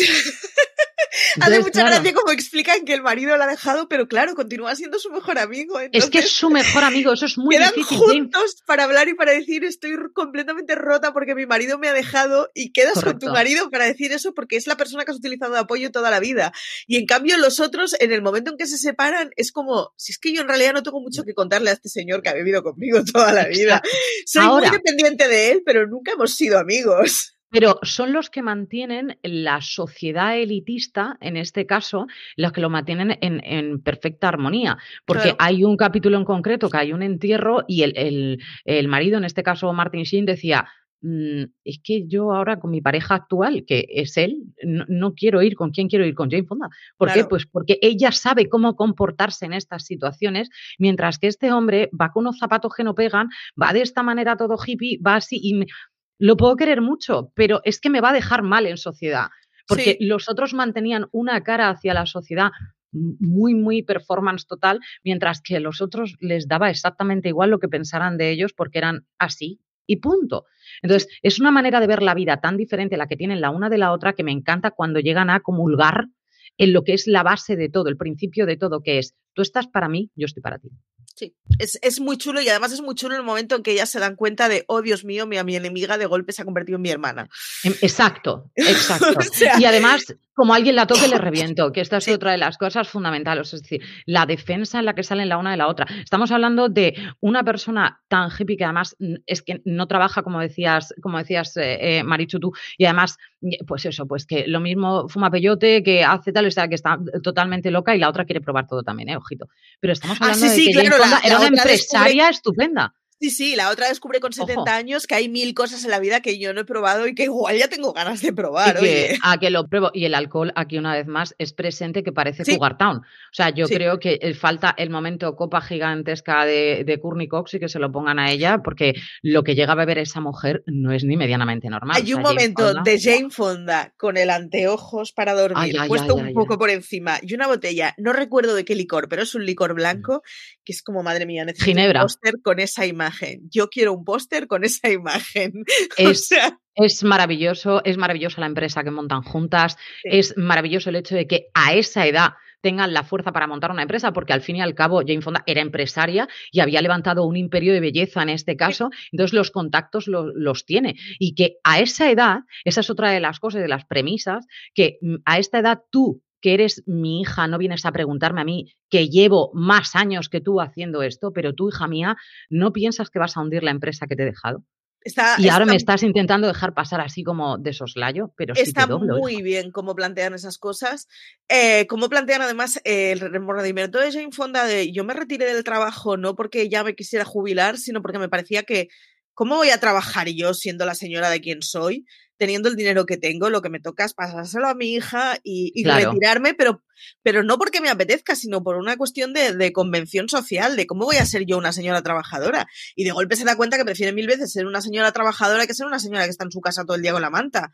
Hace mucha gracia como explican que el marido la ha dejado, pero claro, continúa siendo su mejor amigo. es que es su mejor amigo, eso es muy quedan difícil. juntos para hablar y para decir estoy completamente rota porque mi marido me ha dejado y quedas con tu marido para decir eso porque es la persona que has utilizado de apoyo toda la vida. Y en cambio los otros, en el momento en que se separan, es como, si es que yo en realidad no tengo mucho que contarle a este señor que ha vivido conmigo toda la vida. Soy muy dependiente de él, pero nunca hemos sido amigos. Pero son los que mantienen la sociedad elitista, en este caso, los que lo mantienen en, perfecta armonía. Porque hay un capítulo en concreto que hay un entierro y el, el, marido, en este caso Martin Sheen, decía, mm, es que yo ahora con mi pareja actual, que es él, no, quiero ir con quién quiero ir, con Jane Fonda. ¿Por qué? Pues porque ella sabe cómo comportarse en estas situaciones, mientras que este hombre va con unos zapatos que no pegan, va de esta manera todo hippie, va así y lo puedo querer mucho, pero es que me va a dejar mal en sociedad, porque los otros mantenían una cara hacia la sociedad muy, muy performance total, mientras que a los otros les daba exactamente igual lo que pensaran de ellos porque eran así y punto. Entonces, es una manera de ver la vida tan diferente la que tienen la una de la otra que me encanta cuando llegan a comulgar en lo que es la base de todo, el principio de todo, que es, tú estás para mí, yo estoy para ti. Sí, es, es, muy chulo y además es muy chulo el momento en que ellas se dan cuenta de, oh Dios mío, mi, mi enemiga de golpe se ha convertido en mi hermana. Em, exacto, exacto. y además, como alguien la toque, le reviento, que esta es otra de las cosas fundamentales, es decir, la defensa en la que salen la una de la otra. Estamos hablando de una persona tan hippie que además es que no trabaja, como decías, como decías eh, eh, Marichu tú, y además, pues eso, pues que lo mismo fuma peyote, que hace tal, o sea, que está totalmente loca y la otra quiere probar todo también, ¿eh? Ojito. Pero estamos ah, hablando de que era una empresaria estupenda. Sí, sí, la otra descubre con 70 años que hay mil cosas en la vida que yo no he probado y que igual ya tengo ganas de probar. a que lo pruebo. Y el alcohol, aquí una vez más, es presente que parece sí. Town. O sea, yo creo que falta el momento copa gigantesca de, de Courtney Cox y que se lo pongan a ella, porque lo que llega a beber esa mujer no es ni medianamente normal. Hay un momento de Jane Fonda con el anteojos para dormir, puesto un poco por encima, y una botella, no recuerdo de qué licor, pero es un licor blanco, que es como, madre mía, necesito Ginebra. un póster con esa imagen yo quiero un póster con esa imagen. Es, es maravilloso, es maravillosa la empresa que montan juntas, es maravilloso el hecho de que a esa edad tengan la fuerza para montar una empresa, porque al fin y al cabo Jane Fonda era empresaria y había levantado un imperio de belleza en este caso, entonces los contactos los tiene. Y que a esa edad, esa es otra de las cosas, de las premisas, que mm, a esta edad tú que eres mi hija, no vienes a preguntarme a mí que llevo más años que tú haciendo esto, pero tú, hija mía, no piensas que vas a hundir la empresa que te he dejado. y ahora me estás intentando dejar pasar así como de soslayo, pero sí está te doblo, muy bien cómo plantean esas cosas. Eh, cómo plantean además el remordimiento de Jane Fonda de yo me retiré del trabajo no porque ya me quisiera jubilar, sino porque me parecía que ¿cómo voy a trabajar yo siendo la señora de quien soy? Teniendo el dinero que tengo, lo que me toca es pasárselo a mi hija y, retirarme, pero, pero no porque me apetezca, sino por una cuestión de, de, convención social, de cómo voy a ser yo una señora trabajadora. Y de golpe se da cuenta que prefiere mil veces ser una señora trabajadora que ser una señora que está en su casa todo el día con la manta.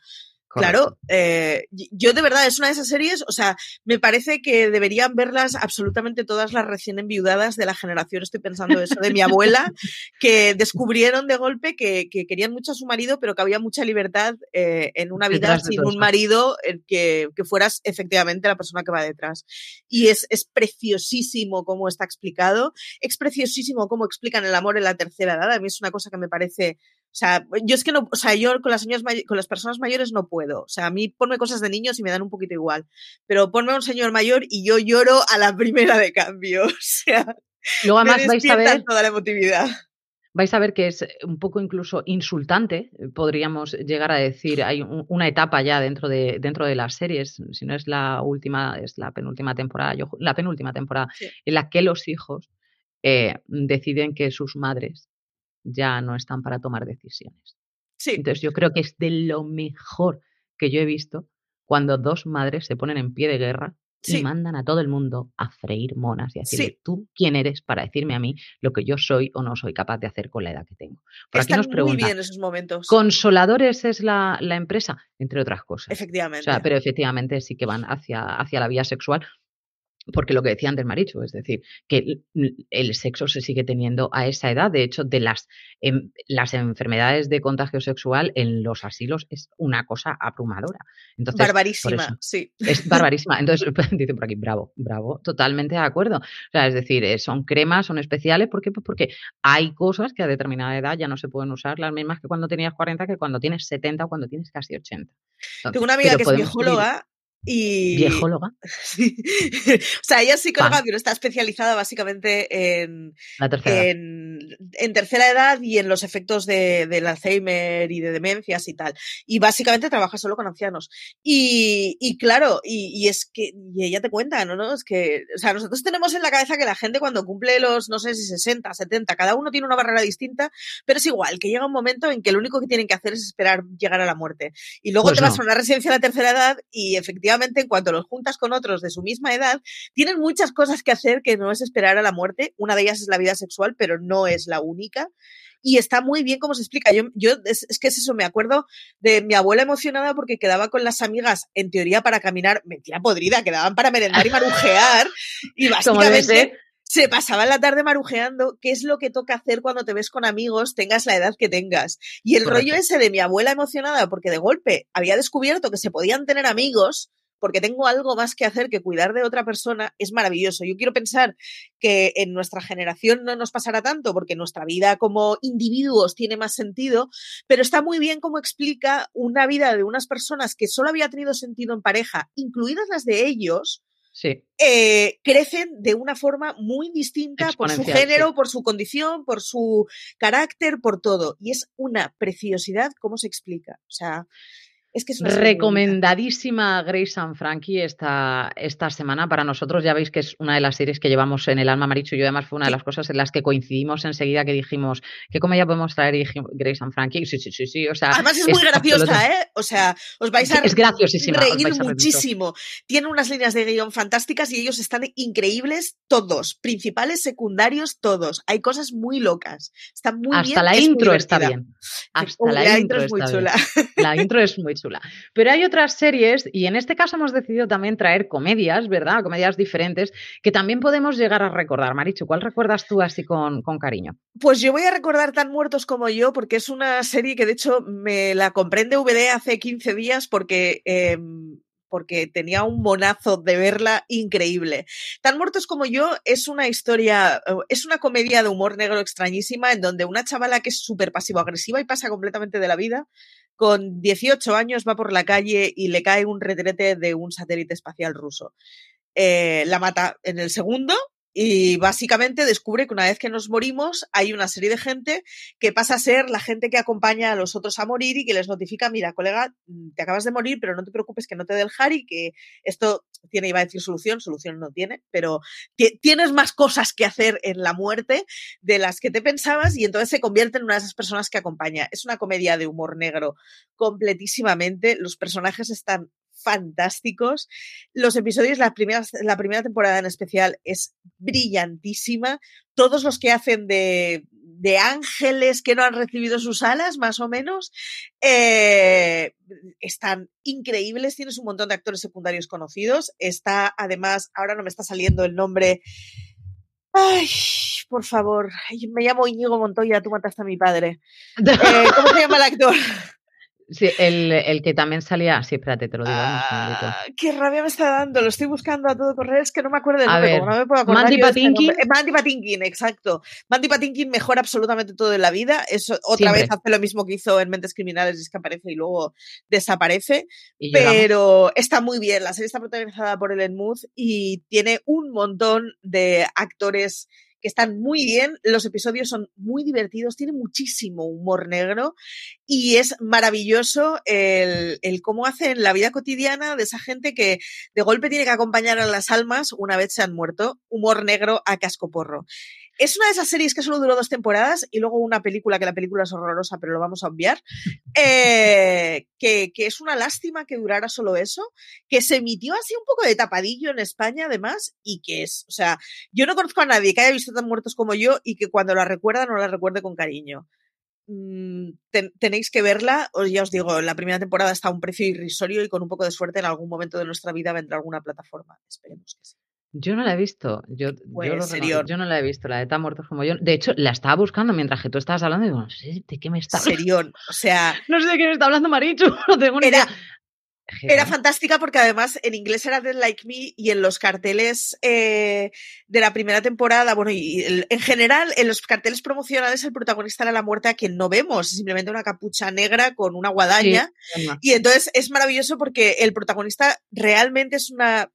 Claro, eh, yo de verdad es una de esas series, o sea, me parece que deberían verlas absolutamente todas las recién enviudadas de la generación, estoy pensando eso, de mi abuela, que descubrieron de golpe que, querían mucho a su marido, pero que había mucha libertad eh, en una vida sin un marido que, que, fueras efectivamente la persona que va detrás. Y es, es preciosísimo cómo está explicado, es preciosísimo cómo explican el amor en la tercera edad, a mí es una cosa que me parece o sea, yo es que no, o sea, yo con las señoras con las personas mayores no puedo. O sea, a mí ponme cosas de niños y me dan un poquito igual. Pero ponme a un señor mayor y yo lloro a la primera de cambio. O sea, Luego además vais a ver toda la emotividad. Vais a ver que es un poco incluso insultante, podríamos llegar a decir, hay una etapa ya dentro de, dentro de las series, si no es la última, es la penúltima temporada, yo, la penúltima temporada, en la que los hijos eh, deciden que sus madres ya no están para tomar decisiones. Sí. Entonces yo creo que es de lo mejor que yo he visto cuando dos madres se ponen en pie de guerra y mandan a todo el mundo a freír monas y a decirle, tú quién eres para decirme a mí lo que yo soy o no soy capaz de hacer con la edad que tengo. Por aquí nos preguntan, muy bien esos momentos. ¿Consoladores es la, la, empresa? Entre otras cosas. Efectivamente. O sea, pero efectivamente sí que van hacia, hacia la vía sexual porque lo que decía antes Marichu, es decir, que el sexo se sigue teniendo a esa edad. De hecho, de las, em, las enfermedades de contagio sexual en los asilos es una cosa abrumadora. Entonces, barbarísima, sí. Es barbarísima. Entonces, dice por aquí, bravo, bravo, totalmente de acuerdo. O sea, es decir, eh, son cremas, son especiales, ¿por qué? Pues porque hay cosas que a determinada edad ya no se pueden usar, las mismas que cuando tenías 40, que cuando tienes 70 o cuando tienes casi 80. Tengo una amiga que es bióloga y... ¿Viejóloga? Sí. o sea, ella es psicóloga, pero está especializada básicamente en, en, en, tercera edad y en los efectos de, del Alzheimer y de demencias y tal. Y básicamente trabaja solo con ancianos. Y, y claro, y, y, es que, y ella te cuenta, ¿no? ¿no? Es que, o sea, nosotros tenemos en la cabeza que la gente cuando cumple los, no sé si 60, 70, cada uno tiene una barrera distinta, pero es igual, que llega un momento en que lo único que tienen que hacer es esperar llegar a la muerte. Y luego pues te vas a una residencia de la tercera edad y efectivamente en cuanto los juntas con otros de su misma edad, tienen muchas cosas que hacer que no es esperar a la muerte. Una de ellas es la vida sexual, pero no es la única y está muy bien como se explica. Yo, yo es, que es eso, me acuerdo de mi abuela emocionada porque quedaba con las amigas, en teoría, para caminar, mentira podrida, quedaban para merendar y marujear. y básicamente se pasaba la tarde marujeando qué es lo que toca hacer cuando te ves con amigos, tengas la edad que tengas. Y el rollo ese de mi abuela emocionada porque de golpe había descubierto que se podían tener amigos, porque tengo algo más que hacer que cuidar de otra persona, es maravilloso. Yo quiero pensar que en nuestra generación no nos pasará tanto, porque nuestra vida como individuos tiene más sentido, pero está muy bien como explica una vida de unas personas que solo había tenido sentido en pareja, incluidas las de ellos, Sí. Eh, crecen de una forma muy distinta por su género, por su condición, por su carácter, por todo. Y es una preciosidad cómo se explica. O sea, es que es Recomendadísima Grace and Frankie esta, esta semana para nosotros. Ya veis que es una de las series que llevamos en el alma maricho. Yo además fue una de las cosas en las que coincidimos enseguida que dijimos, ¿qué comedia podemos traer? Y Grace and Frankie. Sí, sí, sí, sí. O sea, además es muy graciosa, ¿eh? O sea, os vais a, es reír muchísimo. Tiene unas líneas de guion fantásticas y ellos están increíbles todos. Principales, secundarios, todos. Hay cosas muy locas. Están muy Hasta la intro está bien. Hasta la, intro, es muy chula. La intro es muy chula. Pero hay otras series, y en este caso hemos decidido también traer comedias, ¿verdad? Comedias diferentes, que también podemos llegar a recordar. Marichu, ¿cuál recuerdas tú así con, cariño? Pues yo voy a recordar Tan Muertos como yo, porque es una serie que de hecho me la compré en DVD hace 15 días porque em, porque tenía un monazo de verla increíble. Tan muertos como yo es una historia, eh, es una comedia de humor negro extrañísima en donde una chavala que es súper pasivo-agresiva y pasa completamente de la vida, con 18 años va por la calle y le cae un retrete de un satélite espacial ruso. Eh, la mata en el segundo y básicamente descubre que una vez que nos morimos hay una serie de gente que pasa a ser la gente que acompaña a los otros a morir y que les notifica, mira, colega, te acabas de morir, pero no te preocupes que no te dé el Harry, que esto tiene, iba a decir solución, solución no tiene, pero tienes más cosas que hacer en la muerte de las que te pensabas y entonces se convierte en una de esas personas que acompaña. Es una comedia de humor negro completísimamente, los personajes están fantásticos. Los episodios, la primera, la primera temporada en especial es brillantísima. Todos los que hacen de, de ángeles que no han recibido sus alas, más o menos, eh, están increíbles. Tienes un montón de actores secundarios conocidos. Está, además, ahora no me está saliendo el nombre. Ay, por favor, me llamo Íñigo Montoya, tú mataste a mi padre. Eh, ¿Cómo se llama el actor? Sí, el, el, que también salía. Sí, espérate, te lo digo. Ah, qué rabia me está dando. Lo estoy buscando a todo correr. Es que no me acuerdo del nombre. no me puedo acordar Mandy este Patinkin. Mandy Patinkin, exacto. Mandy Patinkin mejora absolutamente todo en la vida. Es, otra vez hace lo mismo que hizo en Mentes Criminales, es que aparece y luego desaparece. pero está muy bien. La serie está protagonizada por Ellen Muth y tiene un montón de actores que están muy bien, los episodios son muy divertidos, tiene muchísimo humor negro y es maravilloso el, el, cómo hacen la vida cotidiana de esa gente que de golpe tiene que acompañar a las almas una vez se han muerto, humor negro a casco porro. Es una de esas series que solo duró dos temporadas y luego una película, que la película es horrorosa, pero lo vamos a obviar, eh, que, que, es una lástima que durara solo eso, que se emitió así un poco de tapadillo en España además y que es, o sea, yo no conozco a nadie que haya visto tan muertos como yo y que cuando la recuerda no la recuerde con cariño. Mm, tenéis que verla, os, ya os digo, la primera temporada está a un precio irrisorio y con un poco de suerte en algún momento de nuestra vida vendrá alguna plataforma. Esperemos que sí. Yo no la he visto. Yo, yo, Pues, serión. yo no la he visto, la de tan muertos como yo. De hecho, la estaba buscando mientras que tú estabas hablando y digo, no sé de qué me está hablando. Serión. O sea, No sé de qué me está hablando Marichu. No tengo ni Era- idea. Era fantástica porque además en inglés era Dead Like Me y en los carteles eh, de la primera temporada, bueno, y en general en los carteles promocionales el protagonista era la muerte a quien no vemos, simplemente una capucha negra con una guadaña. Y entonces es maravilloso porque el protagonista realmente es una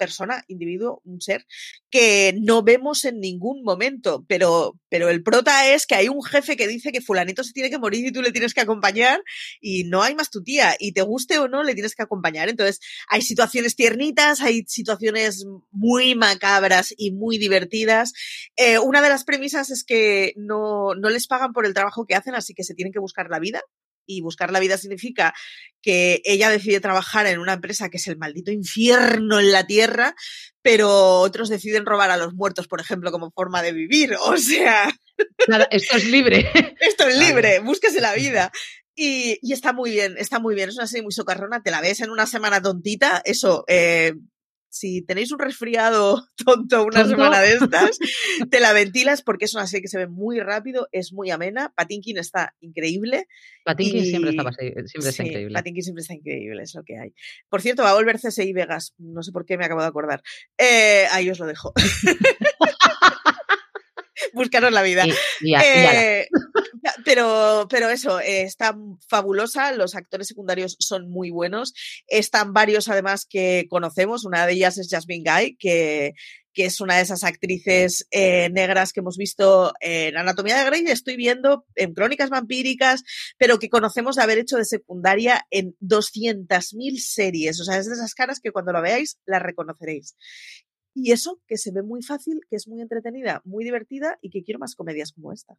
persona, individuo, un ser que no vemos en ningún momento, pero, pero el prota es que hay un jefe que dice que fulanito se tiene que morir y tú le tienes que acompañar y no hay más tu tía y te guste o no le tienes que acompañar. Entonces hay situaciones tiernitas, hay situaciones muy macabras y muy divertidas. Eh, una de las premisas es que no, no les pagan por el trabajo que hacen, así que se tienen que buscar la vida. Y buscar la vida significa que ella decide trabajar en una empresa que es el maldito infierno en la tierra, pero otros deciden robar a los muertos, por ejemplo, como forma de vivir. O sea, Nada, esto es libre. esto es Claro. libre, búsquese la vida. Y, y está muy bien, está muy bien. Es una serie muy socarrona, te la ves en una semana tontita. Eso, eh, si tenéis un resfriado tonto una ¿Tonto? semana de estas, te la ventilas porque es una serie que se ve muy rápido, es muy amena. Patinkin está increíble. Patinkin siempre, Y- así- siempre está increíble. Patinkin siempre está increíble, es lo que hay. Por cierto, va a volver CSI Vegas. No sé por qué me acabo de acordar. Eh, ahí os lo dejo. Buscaros la vida. Y, y a- y ala. Eh, pero, pero eso, eh, está fabulosa, los actores secundarios son muy buenos, están varios además que conocemos, una de ellas es Jasmine Guy, que, que es una de esas actrices eh, negras que hemos visto en Anatomía de Grey, estoy viendo en Crónicas Vampíricas, pero que conocemos de haber hecho de secundaria en 200.000 series, o sea, es de esas caras que cuando la veáis la reconoceréis. Y eso, que se ve muy fácil, que es muy entretenida, muy divertida y que quiero más comedias como esta.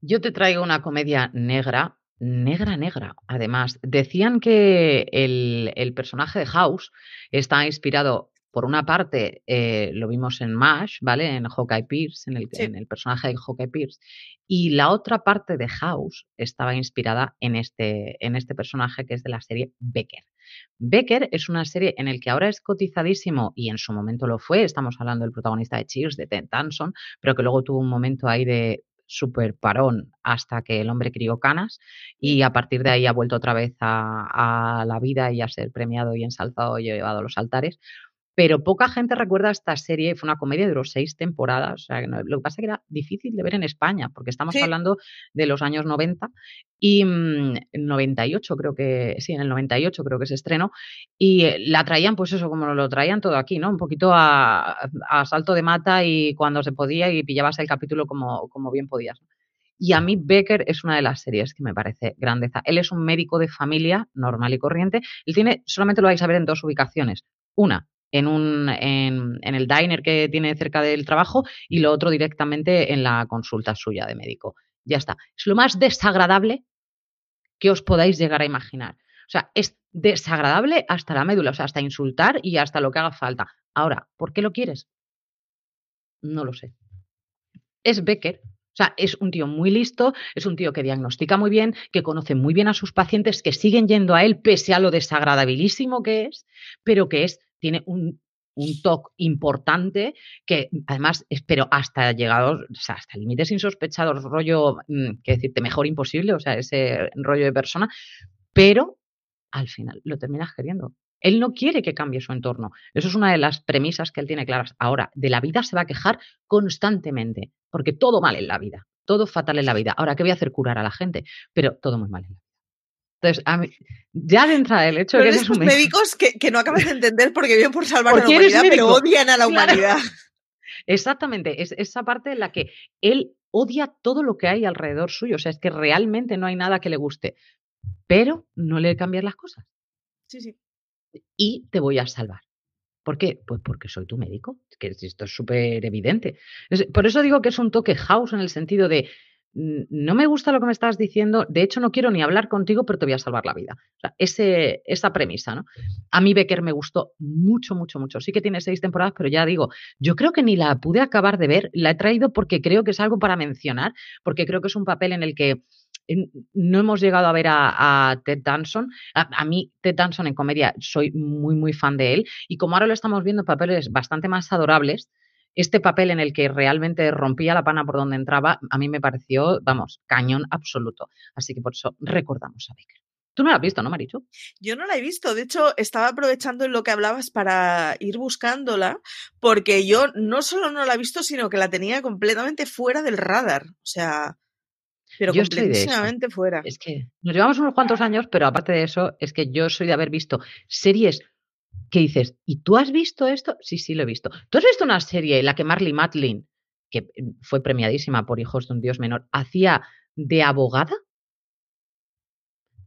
Yo te traigo una comedia negra, negra, negra. Además, decían que el, el personaje de House está inspirado, por una parte, eh, lo vimos en MASH, ¿vale? En Hawkeye Pierce, en el, Sí. en el personaje de Hawkeye Pierce. Y la otra parte de House estaba inspirada en este, en este personaje que es de la serie Becker. Becker es una serie en la que ahora es cotizadísimo y en su momento lo fue. Estamos hablando del protagonista de Cheers, de Ted Danson, pero que luego tuvo un momento ahí de super parón hasta que el hombre crió canas y a partir de ahí ha vuelto otra vez a, a la vida y a ser premiado y ensalzado y llevado a los altares. Pero poca gente recuerda esta serie, fue una comedia, duró seis temporadas, o sea, lo que pasa es que era difícil de ver en España, porque estamos Sí. hablando de los años 90 y mm, en 98 creo que, sí, en el 98 creo que se estrenó, y eh, la traían, pues eso, como lo traían todo aquí, ¿no? Un poquito a, a salto de mata y cuando se podía y pillabas el capítulo como, como bien podías. Y a mí Becker es una de las series que me parece grandeza. Él es un médico de familia normal y corriente. Él tiene, solamente lo vais a ver en dos ubicaciones. Una, en, un, en, el diner que tiene cerca del trabajo y lo otro directamente en la consulta suya de médico. Ya está. Es lo más desagradable que os podáis llegar a imaginar. O sea, es desagradable hasta la médula, o sea, hasta insultar y hasta lo que haga falta. Ahora, ¿por qué lo quieres? No lo sé. Es Becker. O sea, es un tío muy listo, es un tío que diagnostica muy bien, que conoce muy bien a sus pacientes, que siguen yendo a él pese a lo desagradabilísimo que es, pero que es, tiene un, un toque importante que además, espero hasta llegados, hasta límites insospechados, rollo, mm, que decirte, mejor imposible, o sea, ese rollo de persona, pero al final lo terminas queriendo. Él no quiere que cambie su entorno. Eso es una de las premisas que él tiene claras. Ahora, de la vida se va a quejar constantemente, porque todo mal en la vida, todo fatal en la vida. Ahora, ¿qué voy a hacer? Curar a la gente, pero todo muy mal en la vida. Entonces, a mí, ya de entrada el hecho de que eres seas un los médico- médicos que, que no acabas de entender porque viven por salvar a la humanidad, pero odian a la Claro. humanidad. Exactamente, es esa parte en la que él odia todo lo que hay alrededor suyo. O sea, es que realmente no hay nada que le guste, pero no le cambias las cosas. Sí, sí. y te voy a salvar. ¿Por qué? Pues porque soy tu médico. Que esto es súper evidente. Por eso digo que es un toque house en el sentido de no me gusta lo que me estás diciendo, de hecho no quiero ni hablar contigo, pero te voy a salvar la vida. Esa premisa, ¿no? A mí Becker me gustó mucho, mucho, mucho. Sí que tiene seis temporadas, pero ya digo, yo creo que ni la pude acabar de ver, la he traído porque creo que es algo para mencionar, porque creo que es un papel en el que no hemos llegado a ver a, Ted Danson. A, mí, Ted Danson en comedia, soy muy, muy fan de él. Y como ahora lo estamos viendo en papeles bastante más adorables, este papel en el que realmente rompía la pana por donde entraba, a mí me pareció, vamos, cañón absoluto. Así que por eso recordamos a Becker. Tú no la has visto, ¿no, Marichu? Yo no la he visto. De hecho, estaba aprovechando en lo que hablabas para ir buscándola, porque yo no solo no la he visto, sino que la tenía completamente fuera del radar. O sea, pero yo completamente fuera. Es que nos llevamos unos cuantos años, pero aparte de eso, es que yo soy de haber visto series que dices, ¿y tú has visto esto? Sí, sí, lo he visto. ¿Tú has visto una serie en la que Marley Matlin, que mm, fue premiadísima por Hijos de un Dios Menor, hacía de abogada?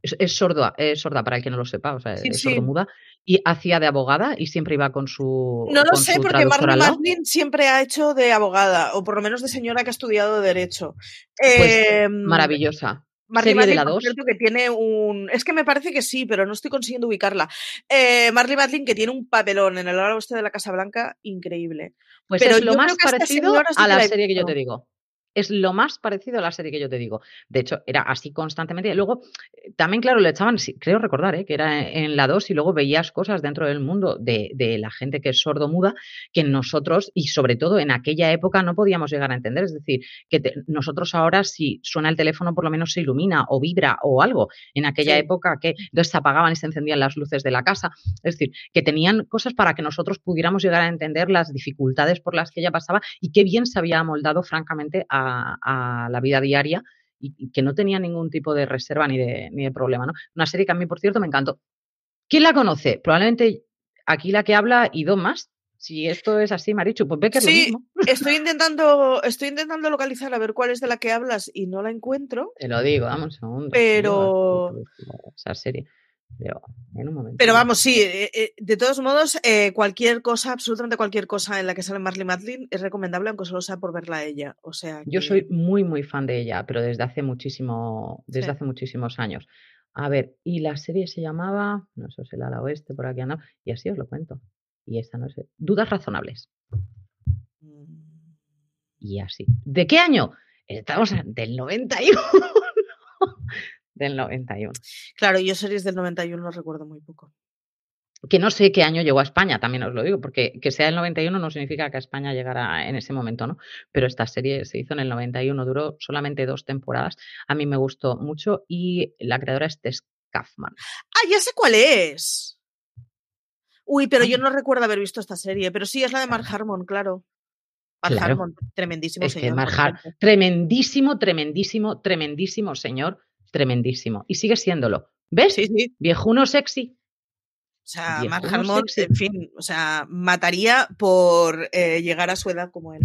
Es, sorda, es sorda para el que no lo sepa, o sea, es sordomuda, y hacía de abogada y siempre iba con su. No lo sé, porque Marley Matlin siempre ha hecho de abogada, o por lo menos de señora que ha estudiado Derecho. Pues, em, maravillosa. Marley cierto, que tiene un. Es que me parece que sí, pero no estoy consiguiendo ubicarla. Eh, Marley Matlin, que tiene un papelón en el lado oeste de la Casa Blanca, increíble. Pues pero es lo más parecido a la serie que yo te digo es lo más parecido a la serie que yo te digo. De hecho, era así constantemente. Y luego, eh, también, claro, le echaban, creo recordar, ¿eh? que era en la 2 y luego veías cosas dentro del mundo de, la gente que es sordo-muda que nosotros, y sobre todo en aquella época, no podíamos llegar a entender. Es decir, que nosotros ahora, si suena el teléfono, por lo menos se ilumina o vibra o algo. En aquella época, que entonces se apagaban y se encendían las luces de la casa. Es decir, que tenían cosas para que nosotros pudiéramos llegar a entender las dificultades por las que ella pasaba y qué bien se había moldado, francamente, a a, la vida diaria y, que no tenía ningún tipo de reserva ni de, ni de problema. ¿no? Una serie que a mí, por cierto, me encantó. ¿Quién la conoce? Probablemente aquí la que habla y dos más. Si esto es así, Marichu, pues ve que es lo mismo. Estoy intentando, estoy intentando localizar a ver cuál es de la que hablas y no la encuentro. Te lo digo, dame un segundo. Pero. Esa serie. Pero, vamos, sí, eh, eh, de todos modos, eh, cualquier cosa, absolutamente cualquier cosa en la que sale Marley Matlin es recomendable, aunque solo sea por verla a ella. O sea, yo soy muy, muy fan de ella, pero desde hace muchísimo, desde hace muchísimos años. A ver, y la serie se llamaba, no sé, el ala oeste, por aquí anda, y así os lo cuento. Y esta no sé, Dudas razonables. Mm. Y así. ¿De qué año? Estamos del 91 del 91. Claro, yo series del 91 no recuerdo muy poco. Que no sé qué año llegó a España, también os lo digo, porque que sea el 91 no significa que a España llegara en ese momento, ¿no? Pero esta serie se hizo en el 91, duró solamente dos temporadas. A mí me gustó mucho y la creadora es Tess Kaufman. ¡Ah, ya sé cuál es! Uy, pero yo no recuerdo haber visto esta serie, pero sí, es la de Mark Harmon, claro. Mark Harmon, tremendísimo señor. tremendísimo, tremendísimo, tremendísimo señor tremendísimo. Y sigue siéndolo. ¿Ves? Sí, sí. Viejuno sexy. O sea, Mark Harmon, en fin, o sea, mataría por eh, llegar a su edad como él.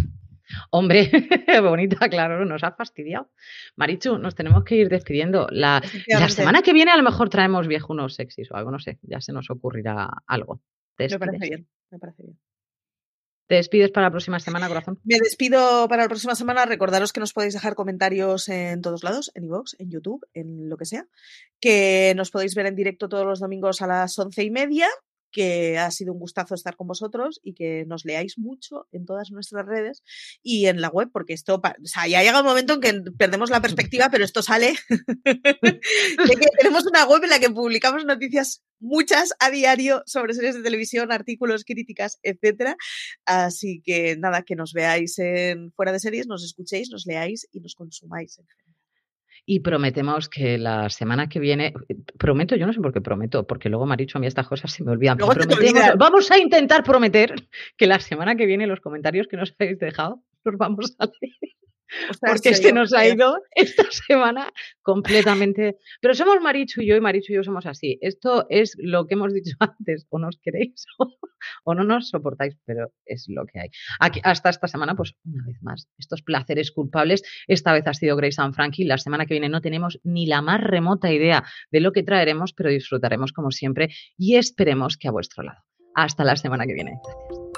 Hombre, bonita, claro, nos ha fastidiado. Marichu, nos tenemos que ir despidiendo. La, la, semana que viene a lo mejor traemos viejunos sexys o algo, no sé, ya se nos ocurrirá algo. Me parece bien, me parece bien. ¿Te despides para la próxima semana, corazón? Me despido para la próxima semana. Recordaros que nos podéis dejar comentarios en todos lados, en iVoox, en YouTube, en lo que sea. Que nos podéis ver en directo todos los domingos a las once y media que ha sido un gustazo estar con vosotros y que nos leáis mucho en todas nuestras redes y en la web, porque esto, o sea, ya llega un momento en que perdemos la perspectiva, pero esto sale de que tenemos una web en la que publicamos noticias muchas a diario sobre series de televisión, artículos, críticas, etcétera. Así que nada, que nos veáis en fuera de series, nos escuchéis, nos leáis y nos consumáis y prometemos que la semana que viene, prometo, yo no sé por qué prometo, porque luego me ha dicho a mí estas cosas se me olvidan. vamos a intentar prometer que la semana que viene los comentarios que nos habéis dejado los vamos a leer porque se nos ha ido esta semana completamente. Pero somos Marichu y yo, y Marichu y yo somos así. Esto es lo que hemos dicho antes, o nos queréis o, no nos soportáis, pero es lo que hay. Aquí, hasta esta semana, pues una vez más, estos placeres culpables. Esta vez ha sido Grace and Frankie. La semana que viene no tenemos ni la más remota idea de lo que traeremos, pero disfrutaremos como siempre y esperemos que a vuestro lado. Hasta la semana que viene. Gracias.